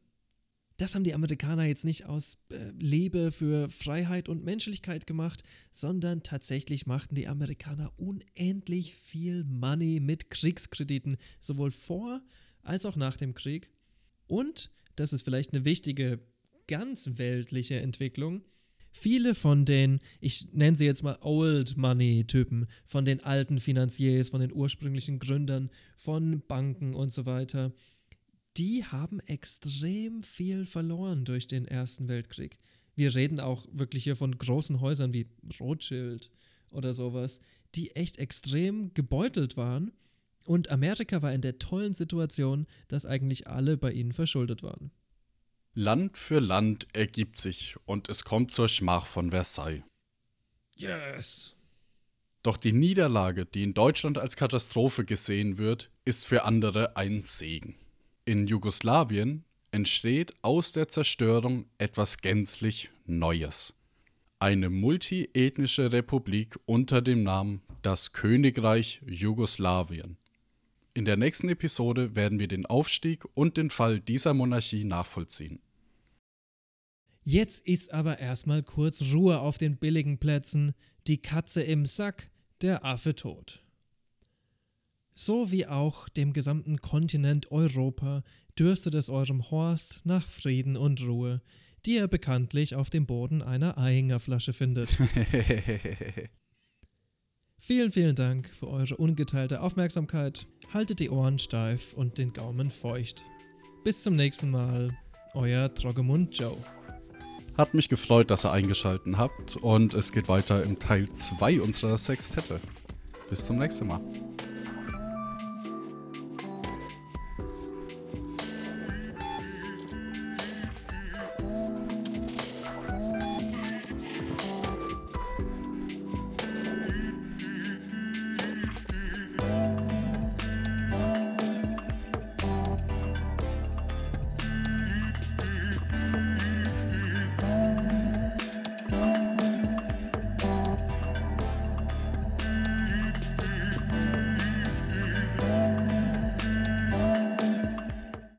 Das haben die Amerikaner jetzt nicht aus äh, Liebe für Freiheit und Menschlichkeit gemacht, sondern tatsächlich machten die Amerikaner unendlich viel Money mit Kriegskrediten, sowohl vor als auch nach dem Krieg. Und, das ist vielleicht eine wichtige, ganz weltliche Entwicklung, viele von den, ich nenne sie jetzt mal Old Money-Typen, von den alten Finanziers, von den ursprünglichen Gründern, von Banken und so weiter, die haben extrem viel verloren durch den Ersten Weltkrieg. Wir reden auch wirklich hier von großen Häusern wie Rothschild oder sowas, die echt extrem gebeutelt waren und Amerika war in der tollen Situation, dass eigentlich alle bei ihnen verschuldet waren. Land für Land ergibt sich und es kommt zur Schmach von Versailles. Yes! Doch die Niederlage, die in Deutschland als Katastrophe gesehen wird, ist für andere ein Segen. In Jugoslawien entsteht aus der Zerstörung etwas gänzlich Neues. Eine multiethnische Republik unter dem Namen das Königreich Jugoslawien. In der nächsten Episode werden wir den Aufstieg und den Fall dieser Monarchie nachvollziehen. Jetzt ist aber erstmal kurz Ruhe auf den billigen Plätzen, die Katze im Sack, der Affe tot. So wie auch dem gesamten Kontinent Europa dürstet es eurem Horst nach Frieden und Ruhe, die er bekanntlich auf dem Boden einer Eingerflasche findet. Vielen, vielen Dank für eure ungeteilte Aufmerksamkeit. Haltet die Ohren steif und den Gaumen feucht. Bis zum nächsten Mal, euer Troggemund Joe. Hat mich gefreut, dass ihr eingeschaltet habt und es geht weiter im Teil 2 unserer Sextette. Bis zum nächsten Mal.